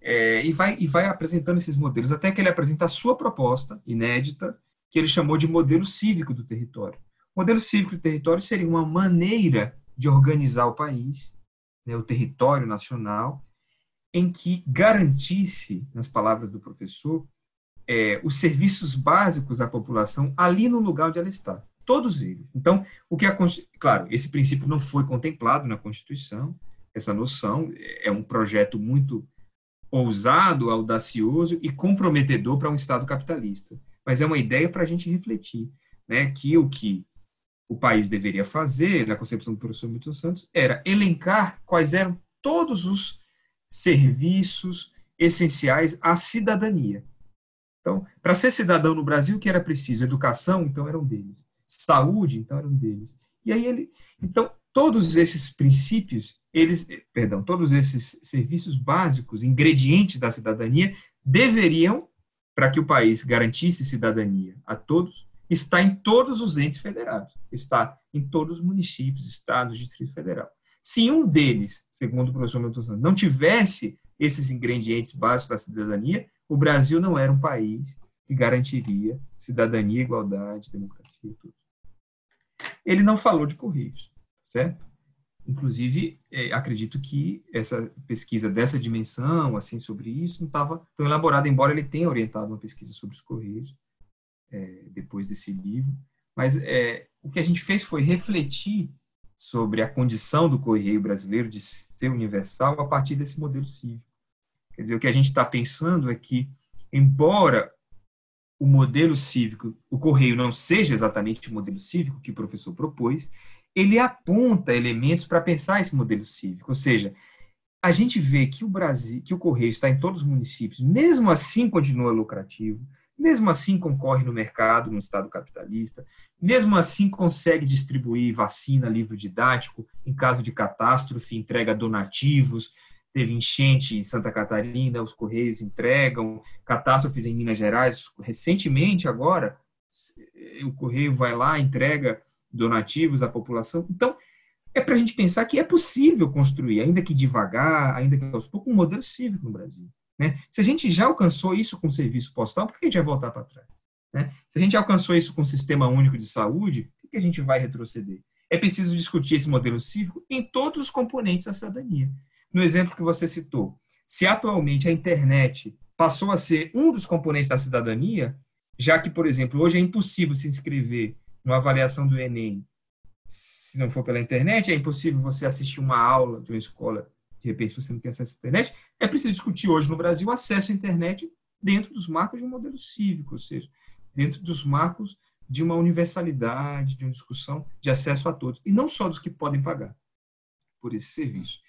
é, e, vai, e vai apresentando esses modelos, até que ele apresenta a sua proposta, inédita, que ele chamou de modelo cívico do território. O modelo cívico do território seria uma maneira de organizar o país, né, o território nacional, em que garantisse, nas palavras do professor, é, os serviços básicos à população ali no lugar onde ela está. Todos eles. Então, o que a claro, esse princípio não foi contemplado na Constituição, essa noção é um projeto muito ousado, audacioso e comprometedor para um Estado capitalista. Mas é uma ideia para a gente refletir, né, que o que o país deveria fazer, na concepção do professor Milton Santos, era elencar quais eram todos os serviços essenciais à cidadania. Então, para ser cidadão no Brasil, o que era preciso? Educação, então, eram deles. Saúde, então, eram deles. E aí ele... Então, todos esses princípios, eles, perdão, todos esses serviços básicos, ingredientes da cidadania, deveriam, para que o país garantisse cidadania a todos, está em todos os entes federados, está em todos os municípios, estados, Distrito Federal. Se um deles, segundo o professor Milton Santos, não tivesse esses ingredientes básicos da cidadania, o Brasil não era um país que garantiria cidadania, igualdade, democracia, tudo. Ele não falou de Correios, certo? Inclusive, é, acredito que essa pesquisa dessa dimensão, assim, sobre isso, não estava tão elaborada, embora ele tenha orientado uma pesquisa sobre os Correios, é, depois desse livro. Mas é, o que a gente fez foi refletir sobre a condição do Correio brasileiro de ser universal a partir desse modelo cívico. Quer dizer, o que a gente está pensando é que, embora o modelo cívico, o Correio não seja exatamente o modelo cívico que o professor propôs, ele aponta elementos para pensar esse modelo cívico, ou seja, a gente vê que o Brasil, que o Correio está em todos os municípios, mesmo assim continua lucrativo, mesmo assim concorre no mercado, no Estado capitalista, mesmo assim consegue distribuir vacina, livro didático, em caso de catástrofe, entrega donativos, teve enchente em Santa Catarina, os Correios entregam, catástrofes em Minas Gerais, recentemente agora, o Correio vai lá, entrega donativos à população. Então, é para a gente pensar que é possível construir, ainda que devagar, ainda que aos poucos, um modelo cívico no Brasil. Né? Se a gente já alcançou isso com o serviço postal, por que a gente vai voltar para trás? Né? Se a gente alcançou isso com o Sistema Único de Saúde, por que a gente vai retroceder? É preciso discutir esse modelo cívico em todos os componentes da cidadania. No exemplo que você citou, se atualmente a internet passou a ser um dos componentes da cidadania, já que, por exemplo, hoje é impossível se inscrever numa avaliação do Enem se não for pela internet, é impossível você assistir uma aula de uma escola de repente você não tem acesso à internet, é preciso discutir hoje no Brasil acesso à internet dentro dos marcos de um modelo cívico, ou seja, dentro dos marcos de uma universalidade, de uma discussão de acesso a todos, e não só dos que podem pagar por esse serviço.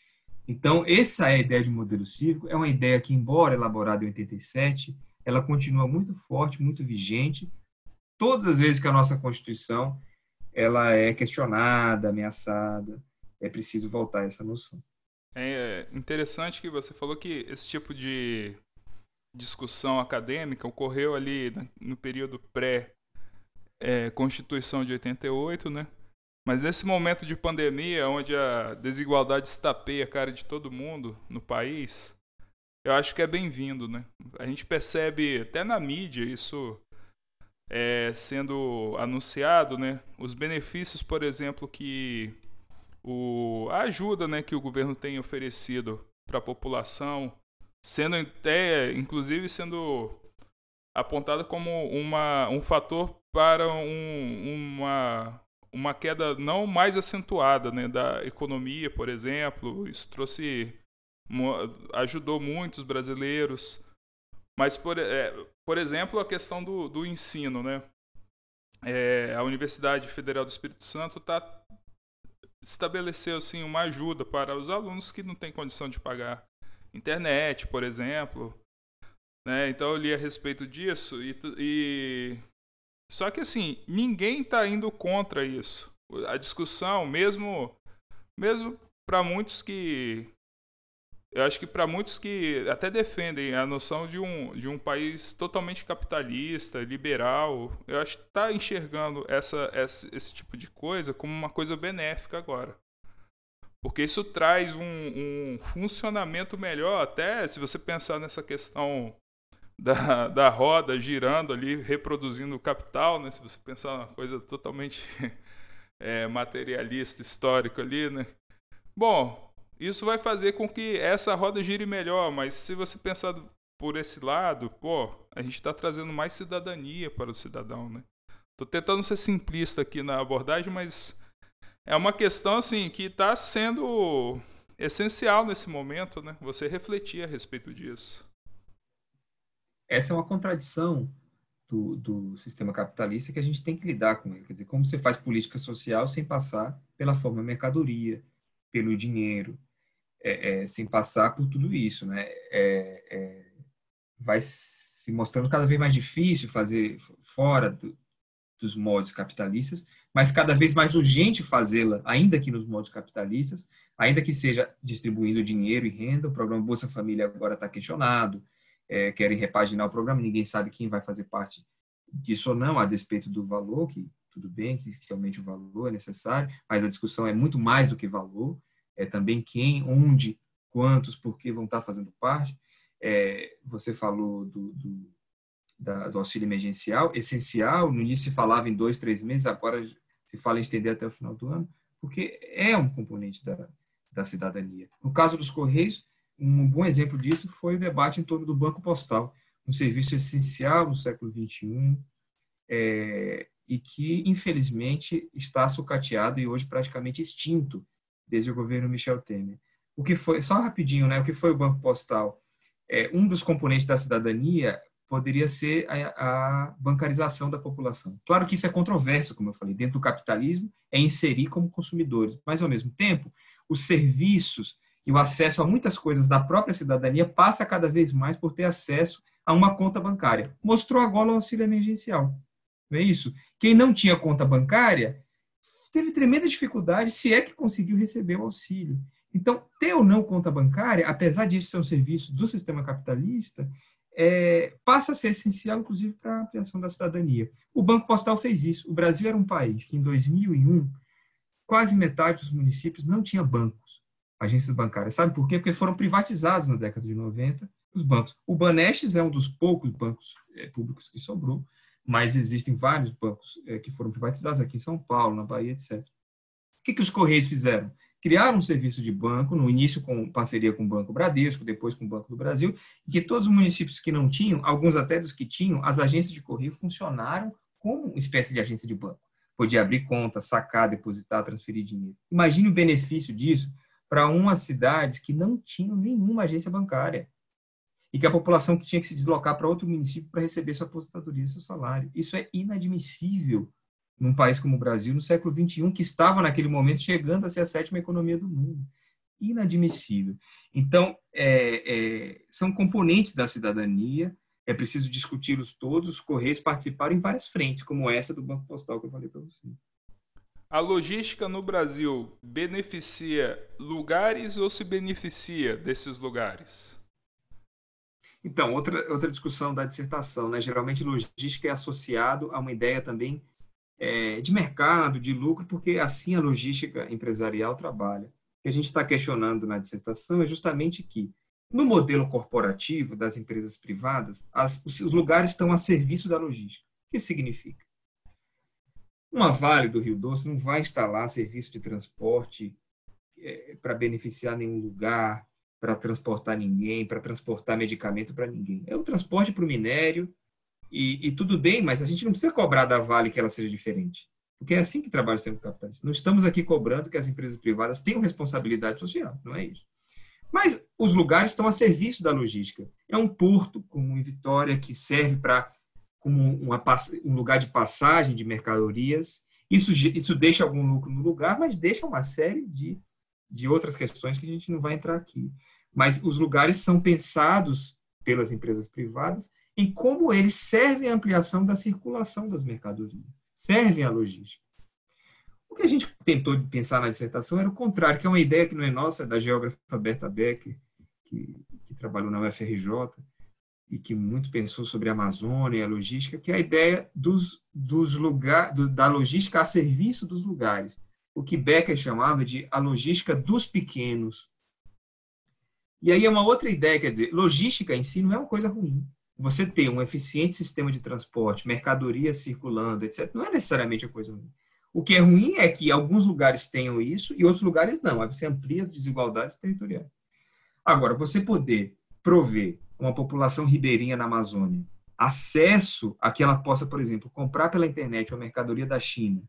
Então, essa é a ideia de modelo cívico, é uma ideia que, embora elaborada em 87, ela continua muito forte, muito vigente, todas as vezes que a nossa Constituição ela é questionada, ameaçada, é preciso voltar a essa noção. É interessante que você falou que esse tipo de discussão acadêmica ocorreu ali no período pré-Constituição de 88, né? Mas nesse momento de pandemia, onde a desigualdade estapeia a cara de todo mundo no país, eu acho que é bem-vindo, né? A gente percebe até na mídia isso é, sendo anunciado, né? Os benefícios, por exemplo, que o, a ajuda né, que o governo tem oferecido para a população, sendo até, inclusive, sendo apontada como uma, um fator para um, uma, uma queda não mais acentuada né, da economia, por exemplo. Isso trouxe ajudou muitos brasileiros. Mas, por, é, por exemplo, a questão do, do ensino. Né? É, a Universidade Federal do Espírito Santo está estabeleceu assim uma ajuda para os alunos que não têm condição de pagar internet, por exemplo. Né? Então eu li a respeito disso e, e... só que assim ninguém está indo contra isso. A discussão, mesmo mesmo para muitos que eu acho que para muitos que até defendem a noção de um, de um país totalmente capitalista, liberal, eu acho que está enxergando essa, essa, esse tipo de coisa como uma coisa benéfica agora. Porque isso traz um, um funcionamento melhor, até se você pensar nessa questão da, da roda girando ali, reproduzindo o capital, né? se você pensar uma coisa totalmente é, materialista, histórica ali, né? Bom, isso vai fazer com que essa roda gire melhor, mas se você pensar por esse lado, pô, a gente está trazendo mais cidadania para o cidadão, né? Tô tentando ser simplista aqui na abordagem, mas é uma questão assim que está sendo essencial nesse momento, né? Você refletir a respeito disso. Essa é uma contradição do, do sistema capitalista que a gente tem que lidar com ele. Quer dizer, como você faz política social sem passar pela forma mercadoria, pelo dinheiro, é, é, sem passar por tudo isso, né? É, é vai se mostrando cada vez mais difícil fazer fora do, dos modos capitalistas, mas cada vez mais urgente fazê-la, ainda que nos modos capitalistas, ainda que seja distribuindo dinheiro e renda. O programa Bolsa Família agora está questionado, é, querem repaginar o programa, ninguém sabe quem vai fazer parte disso ou não, a despeito do valor, que tudo bem que inicialmente o valor é necessário, mas a discussão é muito mais do que valor, é também quem, onde, quantos, por que vão estar fazendo parte. É, você falou do, do da, do auxílio emergencial, essencial. No início se falava em dois, três meses, agora se fala em estender até o final do ano, porque é um componente da, da cidadania. No caso dos Correios, um bom exemplo disso foi o debate em torno do Banco Postal, um serviço essencial no século XXI é, e que, infelizmente, está sucateado e hoje praticamente extinto desde o governo Michel Temer. O que foi, só rapidinho, né, o que foi o Banco Postal? É, um dos componentes da cidadania poderia ser a, a, bancarização da população. Claro que isso é controverso, como eu falei, dentro do capitalismo, é inserir como consumidores, mas, ao mesmo tempo, os serviços e o acesso a muitas coisas da própria cidadania passa cada vez mais por ter acesso a uma conta bancária. Mostrou agora o auxílio emergencial. Não é isso? Quem não tinha conta bancária teve tremenda dificuldade, se é que conseguiu receber o auxílio. Então, ter ou não conta bancária, apesar disso ser um serviço do sistema capitalista, é, passa a ser essencial, inclusive, para a ampliação da cidadania. O Banco Postal fez isso. O Brasil era um país que, em 2001, quase metade dos municípios não tinha bancos, agências bancárias. Sabe por quê? Porque foram privatizados na década de 90 os bancos. O Banestes é um dos poucos bancos é, públicos que sobrou, mas existem vários bancos é, que foram privatizados aqui em São Paulo, na Bahia, etc. O que, que os Correios fizeram? criaram um serviço de banco, no início com parceria com o Banco Bradesco, depois com o Banco do Brasil, e que todos os municípios que não tinham, alguns até dos que tinham, as agências de correio funcionaram como uma espécie de agência de banco. Podia abrir conta, sacar, depositar, transferir dinheiro. Imagine o benefício disso para umas cidades que não tinham nenhuma agência bancária e que a população que tinha que se deslocar para outro município para receber sua aposentadoria, seu salário. Isso é inadmissível num país como o Brasil, no século XXI, que estava naquele momento chegando a ser a sétima economia do mundo. Inadmissível. Então, é, é, são componentes da cidadania, é preciso discuti-los todos, os Correios participaram em várias frentes, como essa do Banco Postal que eu falei para você. A logística no Brasil beneficia lugares ou se beneficia desses lugares? Então, outra, outra discussão da dissertação, né? Geralmente, logística é associado a uma ideia também é, de mercado, de lucro, porque assim a logística empresarial trabalha. O que a gente está questionando na dissertação é justamente que, no modelo corporativo das empresas privadas, as, os lugares estão a serviço da logística. O que significa? Uma Vale do Rio Doce não vai instalar serviço de transporte é, para beneficiar nenhum lugar, para transportar ninguém, para transportar medicamento para ninguém. É o transporte para o minério e, e, tudo bem, mas a gente não precisa cobrar da Vale que ela seja diferente. Porque é assim que trabalha o centro capitalista. Não estamos aqui cobrando que as empresas privadas tenham responsabilidade social, não é isso. Mas os lugares estão a serviço da logística. É um porto, como em Vitória, que serve para como uma, um lugar de passagem de mercadorias. Isso, isso deixa algum lucro no lugar, mas deixa uma série de, de outras questões que a gente não vai entrar aqui. Mas os lugares são pensados pelas empresas privadas em como eles servem à ampliação da circulação das mercadorias, servem à logística. O que a gente tentou pensar na dissertação era o contrário, que é uma ideia que não é nossa, é da geógrafa Berta Becker, que, que trabalhou na UFRJ e que muito pensou sobre a Amazônia e a logística, que é a ideia dos, dos lugar, do, da logística a serviço dos lugares. O que Becker chamava de a logística dos pequenos. E aí é uma outra ideia, quer dizer, logística em si não é uma coisa ruim você ter um eficiente sistema de transporte, mercadorias circulando, etc., não é necessariamente a coisa ruim. O que é ruim é que alguns lugares tenham isso e outros lugares não. Aí você amplia as desigualdades territoriais. Agora, você poder prover uma população ribeirinha na Amazônia acesso a que ela possa, por exemplo, comprar pela internet uma mercadoria da China.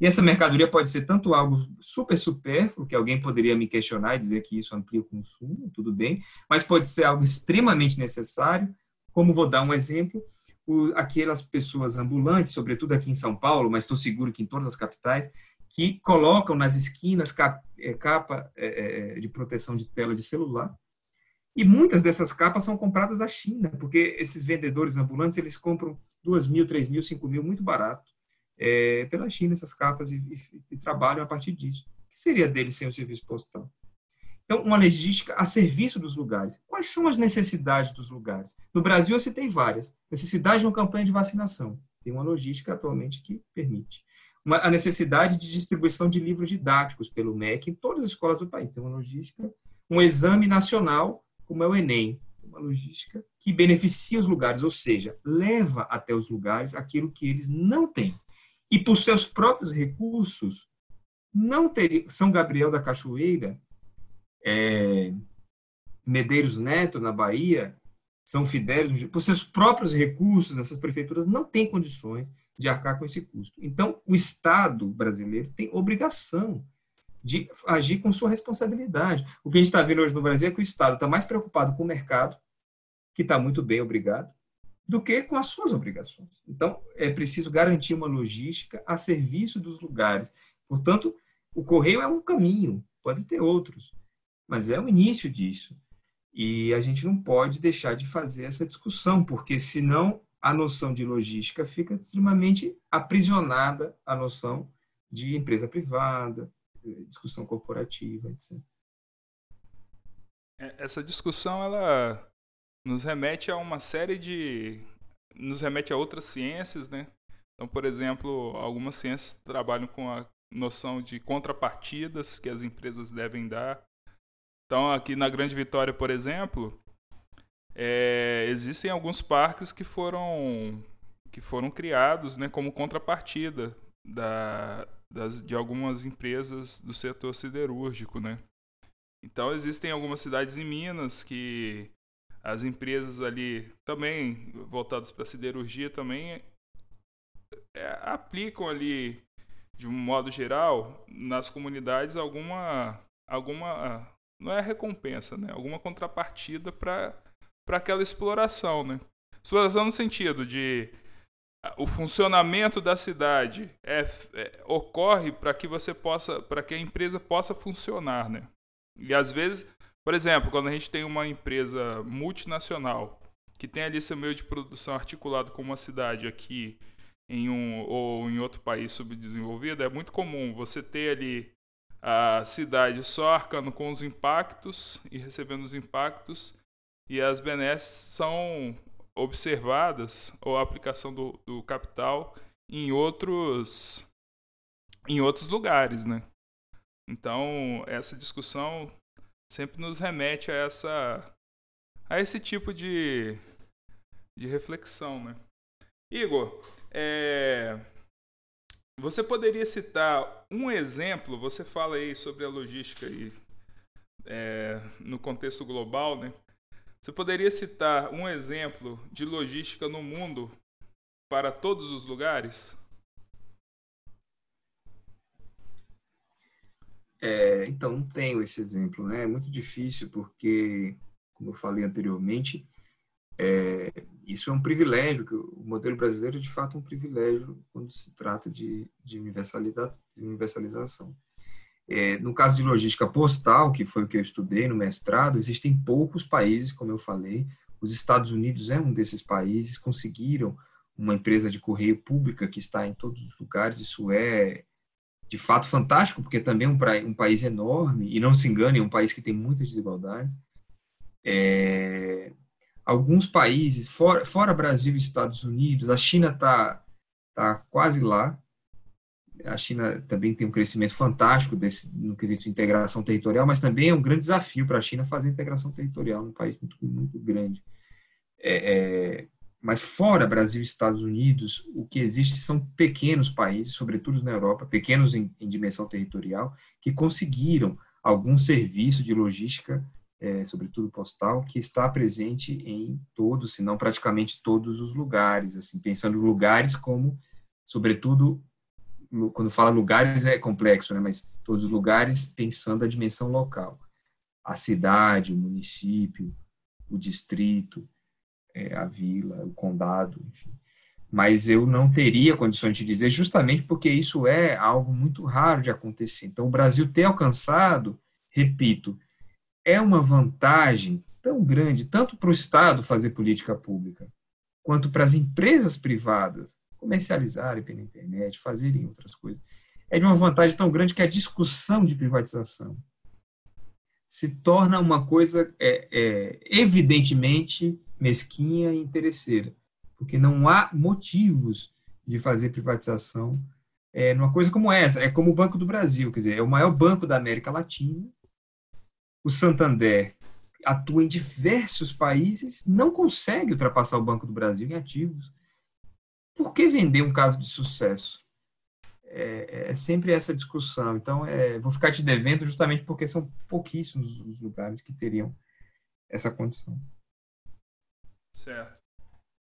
E essa mercadoria pode ser tanto algo super supérfluo, que alguém poderia me questionar e dizer que isso amplia o consumo, tudo bem, mas pode ser algo extremamente necessário, como vou dar um exemplo, o, aquelas pessoas ambulantes, sobretudo aqui em São Paulo, mas estou seguro que em todas as capitais, que colocam nas esquinas é, capa é, é, de proteção de tela de celular. E muitas dessas capas são compradas da China, porque esses vendedores ambulantes eles compram duas mil, três mil, cinco mil, muito barato é, pela China essas capas e, e, e, trabalham a partir disso. O que seria deles sem o serviço postal? Então, uma logística a serviço dos lugares. Quais são as necessidades dos lugares? No Brasil, eu citei várias. Necessidade de uma campanha de vacinação. Tem uma logística atualmente que permite uma, a necessidade de distribuição de livros didáticos pelo MEC em todas as escolas do país. Tem uma logística, um exame nacional, como é o Enem, uma logística que beneficia os lugares, ou seja, leva até os lugares aquilo que eles não têm. E por seus próprios recursos, não teria. São Gabriel da Cachoeira, é, Medeiros Neto, na Bahia, São Fidélis, por seus próprios recursos, essas prefeituras não têm condições de arcar com esse custo. Então, o Estado brasileiro tem obrigação de agir com sua responsabilidade. O que a gente está vendo hoje no Brasil é que o Estado está mais preocupado com o mercado, que está muito bem, obrigado, do que com as suas obrigações. Então, é preciso garantir uma logística a serviço dos lugares. Portanto, o correio é um caminho, pode ter outros, mas é o início disso. E a gente não pode deixar de fazer essa discussão, porque senão a noção de logística fica extremamente aprisionada à noção de empresa privada, discussão corporativa, etc. É, essa discussão ela nos remete a uma série de nos remete a outras ciências, né? Então, por exemplo, algumas ciências trabalham com a noção de contrapartidas que as empresas devem dar. Então, aqui na Grande Vitória, por exemplo, é, existem alguns parques que foram que foram criados né, como contrapartida da, das, de algumas empresas do setor siderúrgico. Né? Então existem algumas cidades em Minas que as empresas ali também voltadas para siderurgia também é, aplicam ali de um modo geral nas comunidades alguma alguma não é recompensa né alguma contrapartida para para aquela exploração, né? Exploração no sentido de o funcionamento da cidade é, é ocorre para que você possa, para que a empresa possa funcionar, né? E às vezes, por exemplo, quando a gente tem uma empresa multinacional que tem ali seu meio de produção articulado com uma cidade aqui em um ou em outro país subdesenvolvido, é muito comum você ter ali a cidade só arcando com os impactos e recebendo os impactos e as benesses são observadas ou a aplicação do, do capital em outros em outros lugares, né? Então essa discussão sempre nos remete a essa a esse tipo de de reflexão, né? Igor, é, você poderia citar um exemplo? Você fala aí sobre a logística aí, é, no contexto global, né? Você poderia citar um exemplo de logística no mundo para todos os lugares? É, então, não tenho esse exemplo, né? É muito difícil porque, como eu falei anteriormente, é, isso é um privilégio, que o modelo brasileiro é de fato um privilégio quando se trata de, de universalização. É, no caso de logística postal, que foi o que eu estudei no mestrado, existem poucos países, como eu falei. Os Estados Unidos é um desses países, conseguiram uma empresa de correio pública que está em todos os lugares. Isso é, de fato, fantástico, porque também é um, um país enorme, e não se engane, é um país que tem muitas desigualdades. É, alguns países, fora, fora Brasil e Estados Unidos, a China está tá quase lá, a China também tem um crescimento fantástico desse, no quesito de integração territorial, mas também é um grande desafio para a China fazer integração territorial num país muito, muito grande. É, é, mas fora Brasil e Estados Unidos, o que existe são pequenos países, sobretudo na Europa, pequenos em, em dimensão territorial, que conseguiram algum serviço de logística é, sobretudo postal, que está presente em todos, se não praticamente todos os lugares, assim, pensando lugares como, sobretudo, quando fala lugares é complexo, né, mas todos os lugares pensando a dimensão local, a cidade, o município, o distrito, é, a vila, o condado, enfim. Mas eu não teria condições de dizer, justamente porque isso é algo muito raro de acontecer. Então, o Brasil ter alcançado, repito, é uma vantagem tão grande, tanto para o Estado fazer política pública, quanto para as empresas privadas comercializarem pela internet, fazerem outras coisas. É de uma vantagem tão grande que a discussão de privatização se torna uma coisa é, é, evidentemente mesquinha e interesseira, porque não há motivos de fazer privatização é, numa coisa como essa. É como o Banco do Brasil, quer dizer, é o maior banco da América Latina. O Santander atua em diversos países, não consegue ultrapassar o Banco do Brasil em ativos. Por que vender um caso de sucesso? É, é sempre essa discussão. Então, é, vou ficar te devendo justamente porque são pouquíssimos os lugares que teriam essa condição. Certo.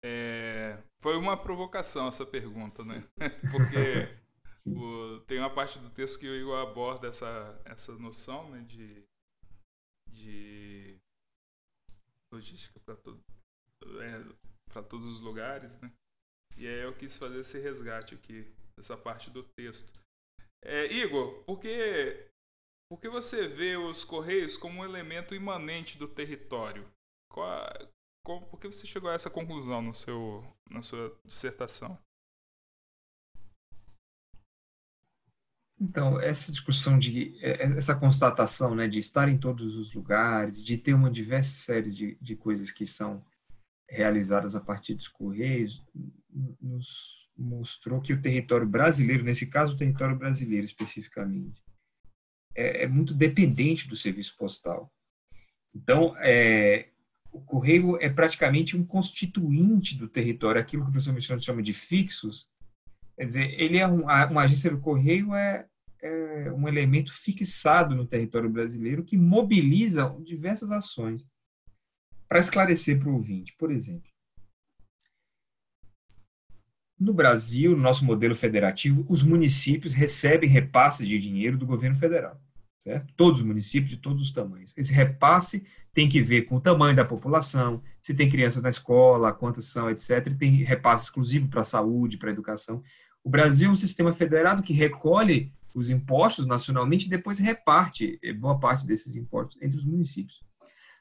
É, foi uma provocação essa pergunta, né? Porque o, tem uma parte do texto que o Igor aborda essa, essa noção né, de, de logística para todo, é, todos os lugares, né? E aí eu quis fazer esse resgate aqui, dessa parte do texto. É, Igor, por que, por que você vê os Correios como um elemento imanente do território? Qual, como, por que você chegou a essa conclusão no seu, na sua dissertação? Então, essa discussão de é, é, essa constatação, né, de estar em todos os lugares, de ter uma diversa série de, de coisas que são realizadas a partir dos correios, nos mostrou que o território brasileiro, nesse caso o território brasileiro especificamente, é, é muito dependente do serviço postal. Então, é, o correio é praticamente um constituinte do território, aquilo que o professor Michel chama de fixos. Quer dizer, ele é um, uma agência do correio é, é um elemento fixado no território brasileiro que mobiliza diversas ações. Para esclarecer para o ouvinte, por exemplo, no Brasil, no nosso modelo federativo, os municípios recebem repasses de dinheiro do governo federal, certo? Todos os municípios de todos os tamanhos. Esse repasse tem que ver com o tamanho da população, se tem crianças na escola, quantas são, etc. E tem repasse exclusivo para a saúde, para a educação. O Brasil é um sistema federado que recolhe os impostos nacionalmente e depois reparte eh, boa parte desses impostos entre os municípios.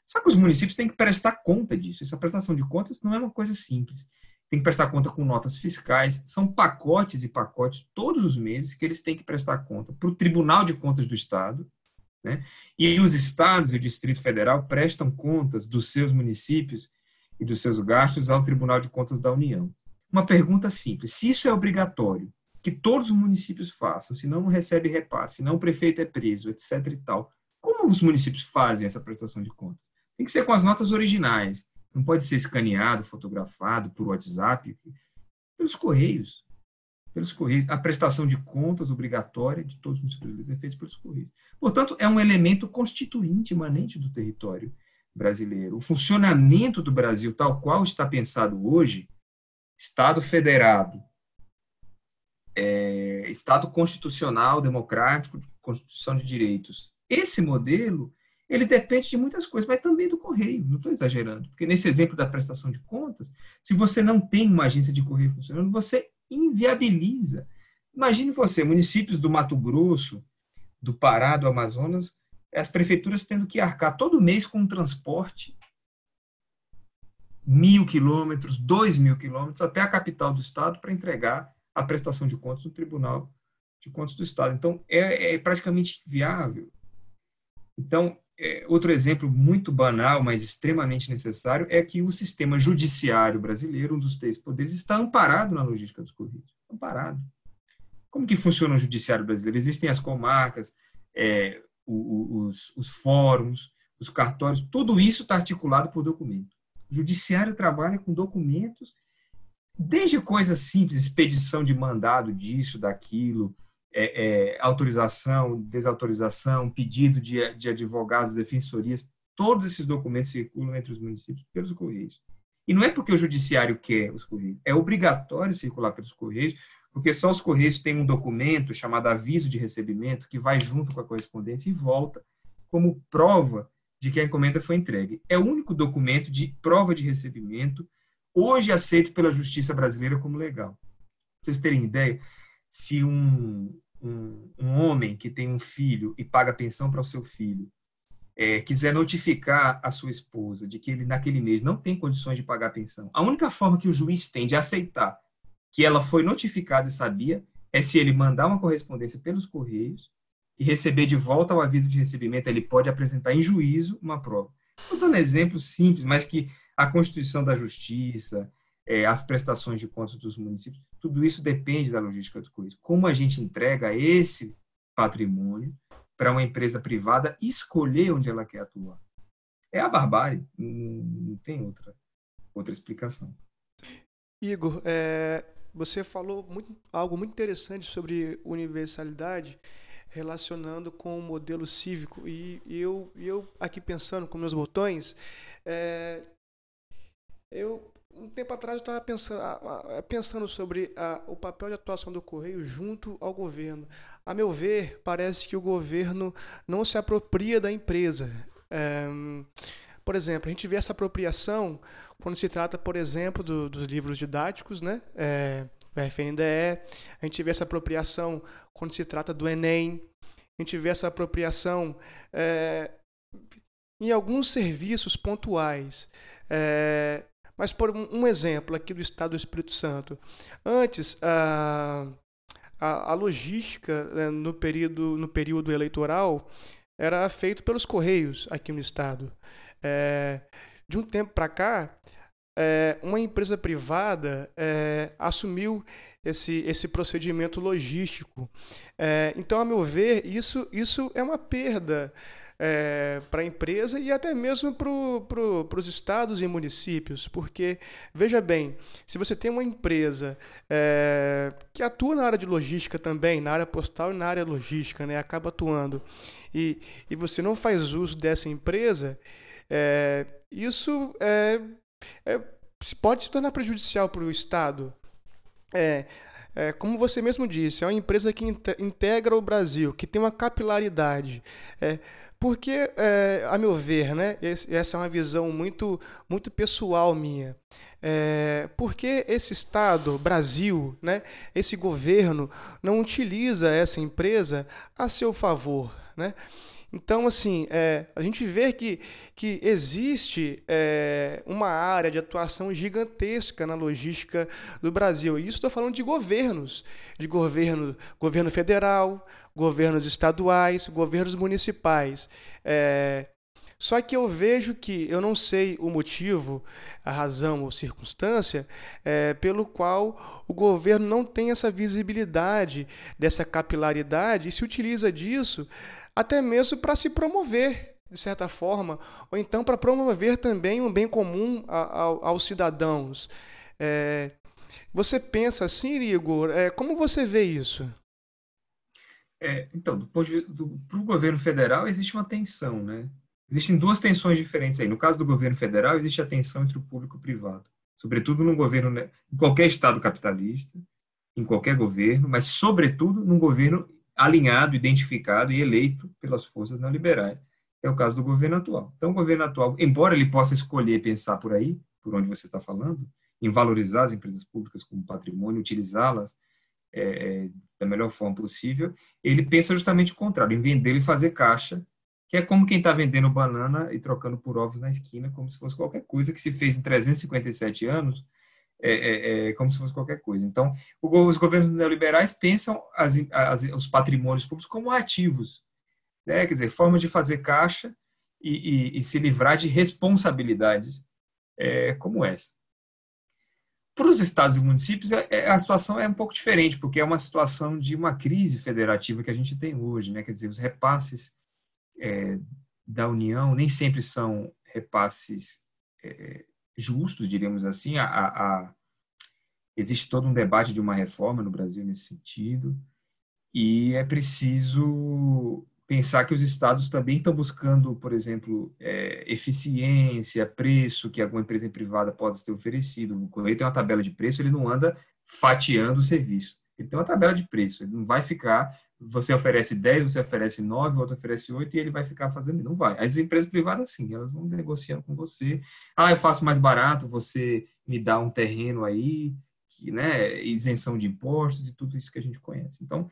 Só que os municípios têm que prestar conta disso. Essa prestação de contas não é uma coisa simples. Tem que prestar conta com notas fiscais. São pacotes e pacotes todos os meses que eles têm que prestar conta para o Tribunal de Contas do Estado, né? E os estados e o Distrito Federal prestam contas dos seus municípios e dos seus gastos ao Tribunal de Contas da União. Uma pergunta simples: se isso é obrigatório, que todos os municípios façam, senão não recebe repasse, senão o prefeito é preso, etc. e tal, como os municípios fazem essa prestação de contas? Tem que ser com as notas originais. Não pode ser escaneado, fotografado por WhatsApp, pelos correios pelos Correios. A prestação de contas obrigatória de todos os municípios é feita pelos Correios. Portanto, é um elemento constituinte, imanente do território brasileiro. O funcionamento do Brasil, tal qual está pensado hoje, Estado federado, é, Estado constitucional, democrático, Constituição de direitos. Esse modelo, ele depende de muitas coisas, mas também do correio, não estou exagerando, porque nesse exemplo da prestação de contas, se você não tem uma agência de correio funcionando, você inviabiliza. Imagine você, municípios do Mato Grosso, do Pará, do Amazonas, as prefeituras tendo que arcar todo mês com um transporte mil quilômetros, dois mil quilômetros, até a capital do estado para entregar a prestação de contas no Tribunal de Contas do Estado. Então, é, é praticamente viável. Então, é, outro exemplo muito banal, mas extremamente necessário, é que o sistema judiciário brasileiro, um dos três poderes, está amparado na logística dos Correios. Amparado. Como que funciona o judiciário brasileiro? Existem as comarcas, é, os, os fóruns, os cartórios, tudo isso está articulado por documento. O judiciário trabalha com documentos, desde coisas simples, expedição de mandado disso, daquilo, é, é, autorização, desautorização, pedido de, de advogados, defensorias, todos esses documentos circulam entre os municípios pelos Correios. E não é porque o judiciário quer os Correios, é obrigatório circular pelos Correios, porque só os Correios têm um documento chamado aviso de recebimento que vai junto com a correspondência e volta como prova de que a encomenda foi entregue. É o único documento de prova de recebimento hoje aceito pela justiça brasileira como legal. Pra vocês terem ideia, se um, um, um homem que tem um filho e paga pensão para o seu filho é, quiser notificar a sua esposa de que ele naquele mês não tem condições de pagar a pensão, a única forma que o juiz tem de aceitar que ela foi notificada e sabia é se ele mandar uma correspondência pelos correios e receber de volta o aviso de recebimento, ele pode apresentar em juízo uma prova. Estou dando exemplos simples, mas que a Constituição da Justiça, é, as prestações de contas dos municípios, tudo isso depende da logística dos Correios. Como a gente entrega esse patrimônio para uma empresa privada escolher onde ela quer atuar? É a barbárie, não, tem outra, outra explicação. Igor, é, você falou muito, algo muito interessante sobre universalidade relacionando com o modelo cívico e, eu, eu aqui pensando com meus botões, é, tempo atrás eu estava pensando, pensando sobre a, o papel de atuação do Correio junto ao governo. A meu ver, parece que o governo não se apropria da empresa. É, por exemplo, a gente vê essa apropriação quando se trata, por exemplo, do, dos livros didáticos, né? É, do FNDE. A gente vê essa apropriação quando se trata do Enem. A gente vê essa apropriação é, em alguns serviços pontuais. É, mas, por um, exemplo aqui do Estado do Espírito Santo. Antes, a, a, a logística né, no, período, no período eleitoral era feita pelos Correios aqui no Estado. É, de um tempo para cá, é, uma empresa privada é, assumiu esse, esse procedimento logístico. É, então, a meu ver, isso, isso é uma perda é, para a empresa e até mesmo para pro, os estados e municípios, porque, veja bem, se você tem uma empresa é, que atua na área de logística também, na área postal e na área logística, né, acaba atuando, e, e você não faz uso dessa empresa, é, isso é, é, pode se tornar prejudicial para o Estado. É, é, como você mesmo disse, é uma empresa que integra o Brasil, que tem uma capilaridade. É, porque, é, a meu ver, né, essa é uma visão muito, muito pessoal minha. É, porque esse Estado, Brasil, né, esse governo, não utiliza essa empresa a seu favor? Né? Então, assim, é, a gente vê que, que existe é, uma área de atuação gigantesca na logística do Brasil. E isso estou falando de governos, de governo, governo federal, governos estaduais, governos municipais. É, só que eu vejo que eu não sei o motivo, a razão ou circunstância é, pelo qual o governo não tem essa visibilidade, dessa capilaridade e se utiliza disso até mesmo para se promover, de certa forma, ou então para promover também um bem comum a, a, aos cidadãos. É, você pensa assim, Igor? É, como você vê isso? É, então, para o governo federal existe uma tensão, né? Existem duas tensões diferentes aí. No caso do governo federal, existe a tensão entre o público e o privado, sobretudo no governo, né, em qualquer estado capitalista, em qualquer governo, mas sobretudo num governo alinhado, identificado e eleito pelas forças neoliberais. É o caso do governo atual. Então, o governo atual, embora ele possa escolher pensar por aí, por onde você está falando, em valorizar as empresas públicas como patrimônio, utilizá-las é, é, da melhor forma possível, ele pensa justamente o contrário, em vender e fazer caixa, que é como quem está vendendo banana e trocando por ovos na esquina, como se fosse qualquer coisa que se fez em 357 anos, é, é, é, como se fosse qualquer coisa. Então, o, os governos neoliberais pensam as, as, os patrimônios públicos como ativos, né? quer dizer, forma de fazer caixa e, e, e se livrar de responsabilidades é, como essa. Para os estados e municípios, é, é, a situação é um pouco diferente, porque é uma situação de uma crise federativa que a gente tem hoje, né? quer dizer, os repasses é, da União nem sempre são repasses justos, diríamos assim. A, a, existe todo um debate de uma reforma no Brasil nesse sentido, e é preciso pensar que os estados também estão buscando, por exemplo, é, eficiência, preço que alguma empresa privada possa ter oferecido. O correio tem uma tabela de preço, ele não anda fatiando o serviço. Ele tem uma tabela de preço, ele não vai ficar, você oferece 10, você oferece 9, o outro oferece 8 e ele vai ficar fazendo, não vai. As empresas privadas sim, elas vão negociando com você. Ah, eu faço mais barato, você me dá um terreno aí, que, né, isenção de impostos e tudo isso que a gente conhece. Então,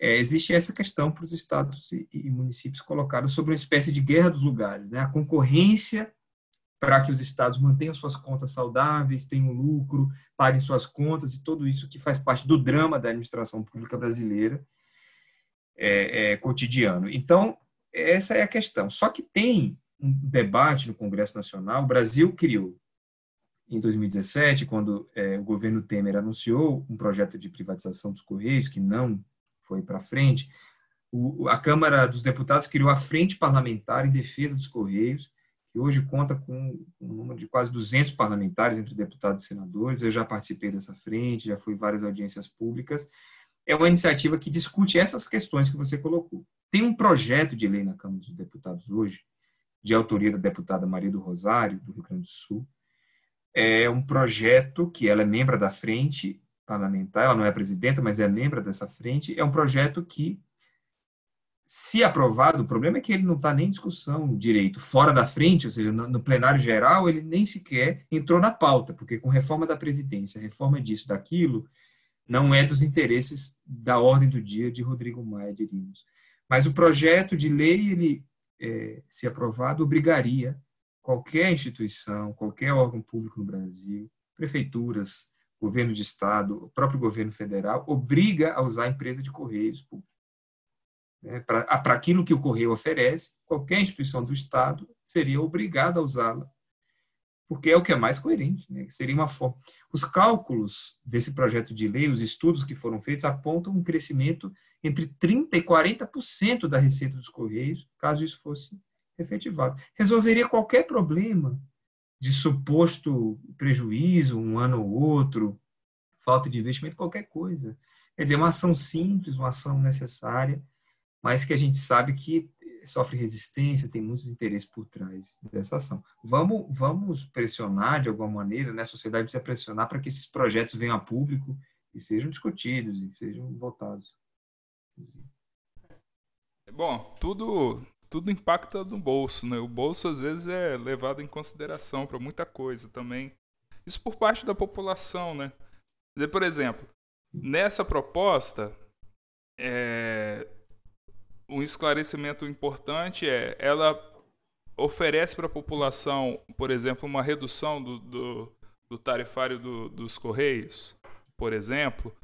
é, existe essa questão para os estados e, e, municípios colocados sobre uma espécie de guerra dos lugares, né? A concorrência para que os estados mantenham suas contas saudáveis, tenham lucro, paguem suas contas e tudo isso que faz parte do drama da administração pública brasileira é, é, cotidiano. Então, essa é a questão. Só que tem um debate no Congresso Nacional. O Brasil criou, em 2017, quando é, o governo Temer anunciou um projeto de privatização dos Correios, que não foi para frente, o, a Câmara dos Deputados criou a Frente Parlamentar em Defesa dos Correios, que hoje conta com um número de quase 200 parlamentares entre deputados e senadores. Eu já participei dessa frente, já fui em várias audiências públicas. É uma iniciativa que discute essas questões que você colocou. Tem um projeto de lei na Câmara dos Deputados hoje, de autoria da deputada Maria do Rosário, do Rio Grande do Sul. É um projeto que ela é membro da frente parlamentar, ela não é presidenta, mas é membro dessa frente, é um projeto que, se aprovado, o problema é que ele não está nem em discussão direito fora da frente, ou seja, no plenário geral, ele nem sequer entrou na pauta, porque com reforma da Previdência, reforma disso, daquilo, não é dos interesses da ordem do dia de Rodrigo Maia, diríamos. Mas o projeto de lei, ele, é, se aprovado, obrigaria qualquer instituição, qualquer órgão público no Brasil, prefeituras, governo de estado, o próprio governo federal, obriga a usar a empresa de correios né, para aquilo que o correio oferece, qualquer instituição do estado seria obrigada a usá-la, porque é o que é mais coerente, né, seria uma forma. Os cálculos desse projeto de lei, os estudos que foram feitos apontam um crescimento entre 30 e 40% da receita dos correios, caso isso fosse efetivado. Resolveria qualquer problema de suposto prejuízo um ano ou outro, falta de investimento, qualquer coisa. Quer dizer, uma ação simples, uma ação necessária, mas que a gente sabe que sofre resistência, tem muitos interesses por trás dessa ação. Vamos, vamos pressionar de alguma maneira, né? a sociedade precisa pressionar para que esses projetos venham a público e sejam discutidos e sejam votados. Bom, tudo tudo impacta no bolso, né? O bolso às vezes é levado em consideração para muita coisa também. Isso por parte da população, né? Por exemplo, nessa proposta, é... um esclarecimento importante é ela oferece para a população, por exemplo, uma redução do, do, do tarifário do, dos correios, por exemplo.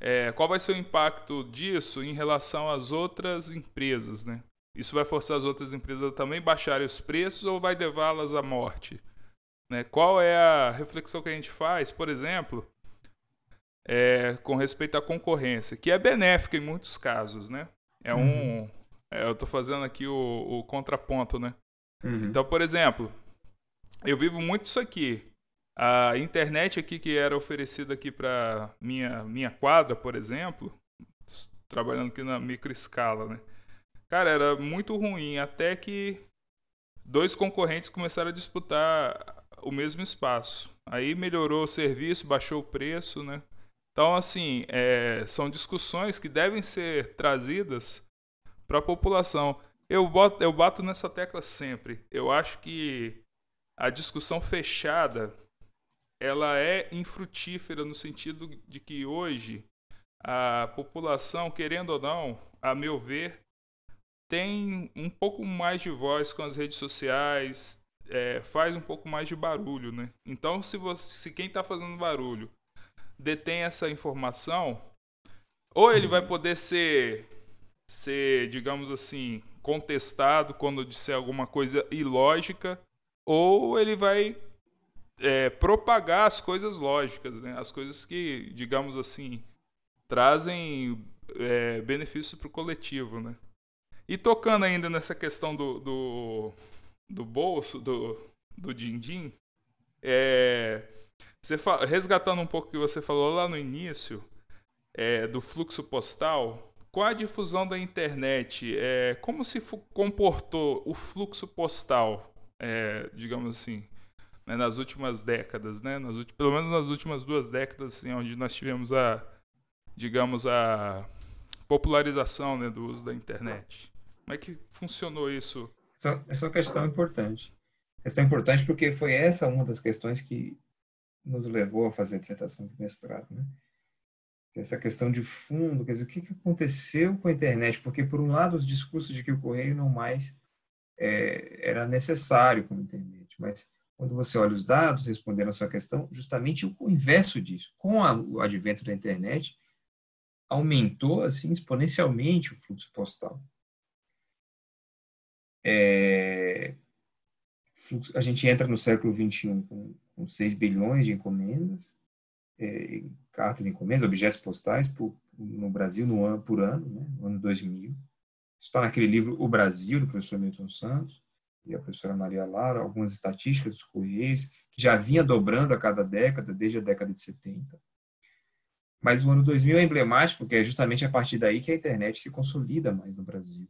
É, qual vai ser o impacto disso em relação às outras empresas, né? Isso vai forçar as outras empresas a também baixarem os preços ou vai levá-las à morte? Né? Qual é a reflexão que a gente faz, por exemplo, é, com respeito à concorrência, que é benéfica em muitos casos, né? É um, uhum. é, eu estou fazendo aqui o, o contraponto, né? Uhum. Então, por exemplo, eu vivo muito isso aqui. A internet aqui que era oferecida aqui para minha minha quadra, por exemplo, trabalhando aqui na microescala, né? Cara, era muito ruim, até que dois concorrentes começaram a disputar o mesmo espaço. Aí melhorou o serviço, baixou o preço, né? Então, assim, é, são discussões que devem ser trazidas para a população. Eu, boto, eu bato nessa tecla sempre. Eu acho que a discussão fechada ela é infrutífera no sentido de que hoje a população, querendo ou não, a meu ver, tem um pouco mais de voz com as redes sociais, é, faz um pouco mais de barulho, né? Então, se, você, se quem está fazendo barulho detém essa informação, ou ele vai poder ser, ser, digamos assim, contestado quando disser alguma coisa ilógica, ou ele vai é, propagar as coisas lógicas, né? As coisas que, digamos assim, trazem é, benefício para o coletivo, né? E tocando ainda nessa questão do, do, do bolso, do, do din-din, é, você resgatando um pouco o que você falou lá no início, é, do fluxo postal, com a difusão da internet, é, como se comportou o fluxo postal, é, digamos assim, né, nas últimas décadas, né? Nas pelo menos nas últimas duas décadas, assim, onde nós tivemos a, digamos, a popularização né, do uso da internet. Como é que funcionou isso? Essa, essa é questão importante. Questão importante porque foi essa uma das questões que nos levou a fazer a dissertação de mestrado, né? Essa questão de fundo, quer dizer, o que aconteceu com a internet? Porque, por um lado, os discursos de que o correio não mais é, era necessário a internet, mas quando você olha os dados, respondendo a sua questão, justamente o inverso disso. Com a, o advento da internet, aumentou assim exponencialmente o fluxo postal. É, a gente entra no século XXI com, com 6 bilhões de encomendas, é, cartas encomendas, objetos postais por, no Brasil no ano, por ano, né, no ano 2000. Isso está naquele livro O Brasil, do professor Milton Santos e a professora Maria Lara, algumas estatísticas dos Correios, que já vinha dobrando a cada década, desde a década de 70. Mas o ano 2000 é emblemático, porque é justamente a partir daí que a internet se consolida mais no Brasil.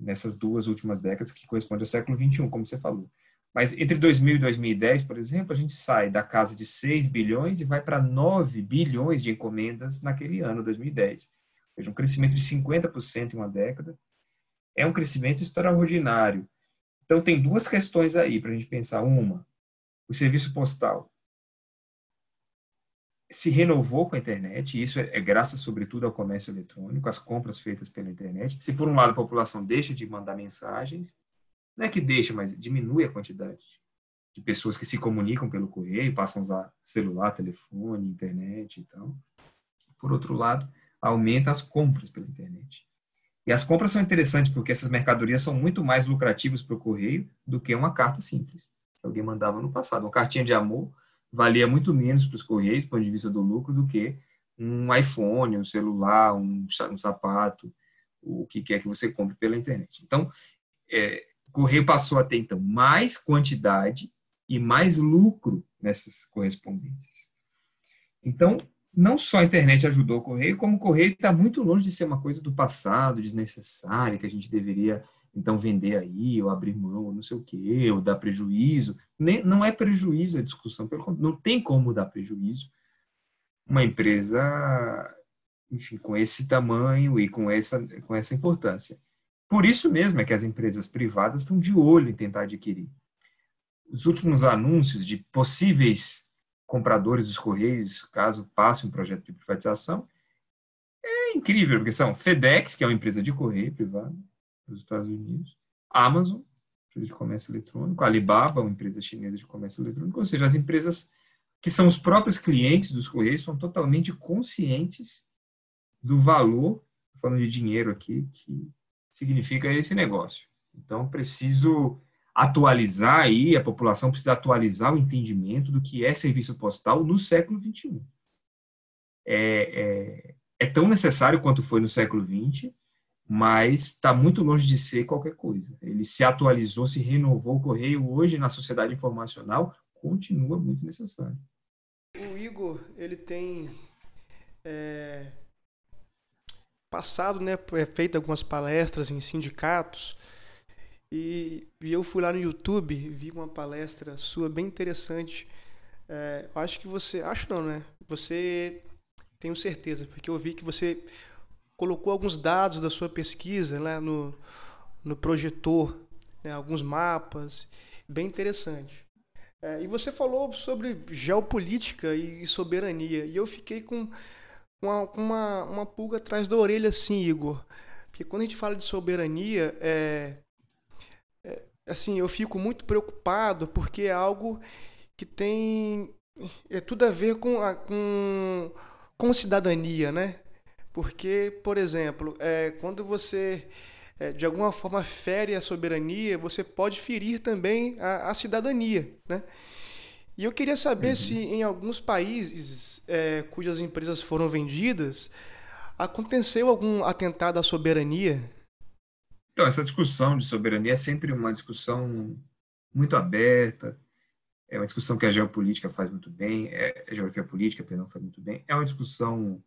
Nessas duas últimas décadas, que correspondem ao século 21, como você falou. Mas entre 2000 e 2010, por exemplo, a gente sai da casa de 6 bilhões e vai para 9 bilhões de encomendas naquele ano, 2010. Ou seja, um crescimento de 50% em uma década. É um crescimento extraordinário. Então, tem duas questões aí para a gente pensar. Uma, o serviço postal se renovou com a internet, e isso é, é graças, sobretudo, ao comércio eletrônico, às compras feitas pela internet. Se, por um lado, a população deixa de mandar mensagens, não é que deixa, mas diminui a quantidade de pessoas que se comunicam pelo correio, passam a usar celular, telefone, internet e tal. Por outro lado, aumenta as compras pela internet. E as compras são interessantes porque essas mercadorias são muito mais lucrativas para o correio do que uma carta simples que alguém mandava no passado. Uma cartinha de amor valia muito menos para os correios, do ponto de vista do lucro, do que um iPhone, um celular, um, um sapato, o que quer que você compre pela internet. Então, é, o correio passou a ter então mais quantidade e mais lucro nessas correspondências. Então, não só a internet ajudou o correio, como o correio está muito longe de ser uma coisa do passado, desnecessária, que a gente deveria então vender aí, ou abrir mão, ou não sei o quê, ou dar prejuízo. Nem, não é prejuízo a discussão, não tem como dar prejuízo uma empresa, enfim, com esse tamanho e com essa, com essa importância. Por isso mesmo é que as empresas privadas estão de olho em tentar adquirir. Os últimos anúncios de possíveis compradores dos Correios, caso passe um projeto de privatização, é incrível, porque são FedEx, que é uma empresa de correio privada dos Estados Unidos, Amazon, empresa de comércio eletrônico, Alibaba, uma empresa chinesa de comércio eletrônico, ou seja, as empresas que são os próprios clientes dos Correios são totalmente conscientes do valor, falando de dinheiro aqui, que significa esse negócio. Então, preciso atualizar aí, a população precisa atualizar o entendimento do que é serviço postal no século XXI. É, é, é tão necessário quanto foi no século XX, mas está muito longe de ser qualquer coisa. Ele se atualizou, se renovou. O correio hoje na sociedade informacional continua muito necessário. O Igor ele tem é, passado, né, é, feito algumas palestras em sindicatos e, e, eu fui lá no YouTube, vi uma palestra sua bem interessante. É, acho que você. Acho não, né? Você. Tenho certeza, porque eu vi que você colocou alguns dados da sua pesquisa né, no, no projetor, né, alguns mapas, bem interessante. É, e você falou sobre geopolítica e, e soberania, e eu fiquei com uma, uma, uma pulga atrás da orelha, assim, Igor. Porque quando a gente fala de soberania, é, assim, eu fico muito preocupado porque é algo que tem é tudo a ver com, a, com, com cidadania, né? Porque, por exemplo, é, quando você é, de alguma forma fere a soberania, você pode ferir também a, a cidadania, né? E eu queria saber uhum. se em alguns países é, cujas empresas foram vendidas aconteceu algum atentado à soberania então, essa discussão de soberania é sempre uma discussão muito aberta, é uma discussão que a geopolítica faz muito bem, é, a geografia política, perdão, faz muito bem, é uma discussão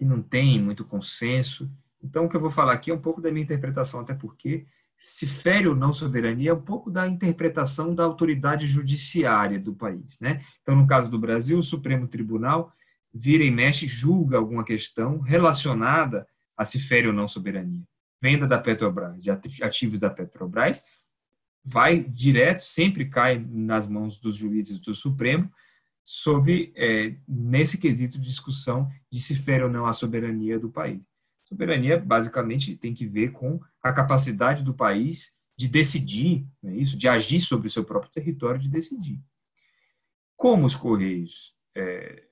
que não tem muito consenso, Então, o que eu vou falar aqui é um pouco da minha interpretação, até porque se fere ou não soberania é um pouco da interpretação da autoridade judiciária do país. Né? Então, no caso do Brasil, o Supremo Tribunal vira e mexe, julga alguma questão relacionada a se fere ou não soberania. Venda da Petrobras, de ativos da Petrobras, vai direto, sempre cai nas mãos dos juízes do Supremo, sobre, é, nesse quesito de discussão de se fere ou não a soberania do país. Soberania, basicamente, tem que ver com a capacidade do país de decidir, é isso, de agir sobre o seu próprio território, de decidir. Como os Correios é,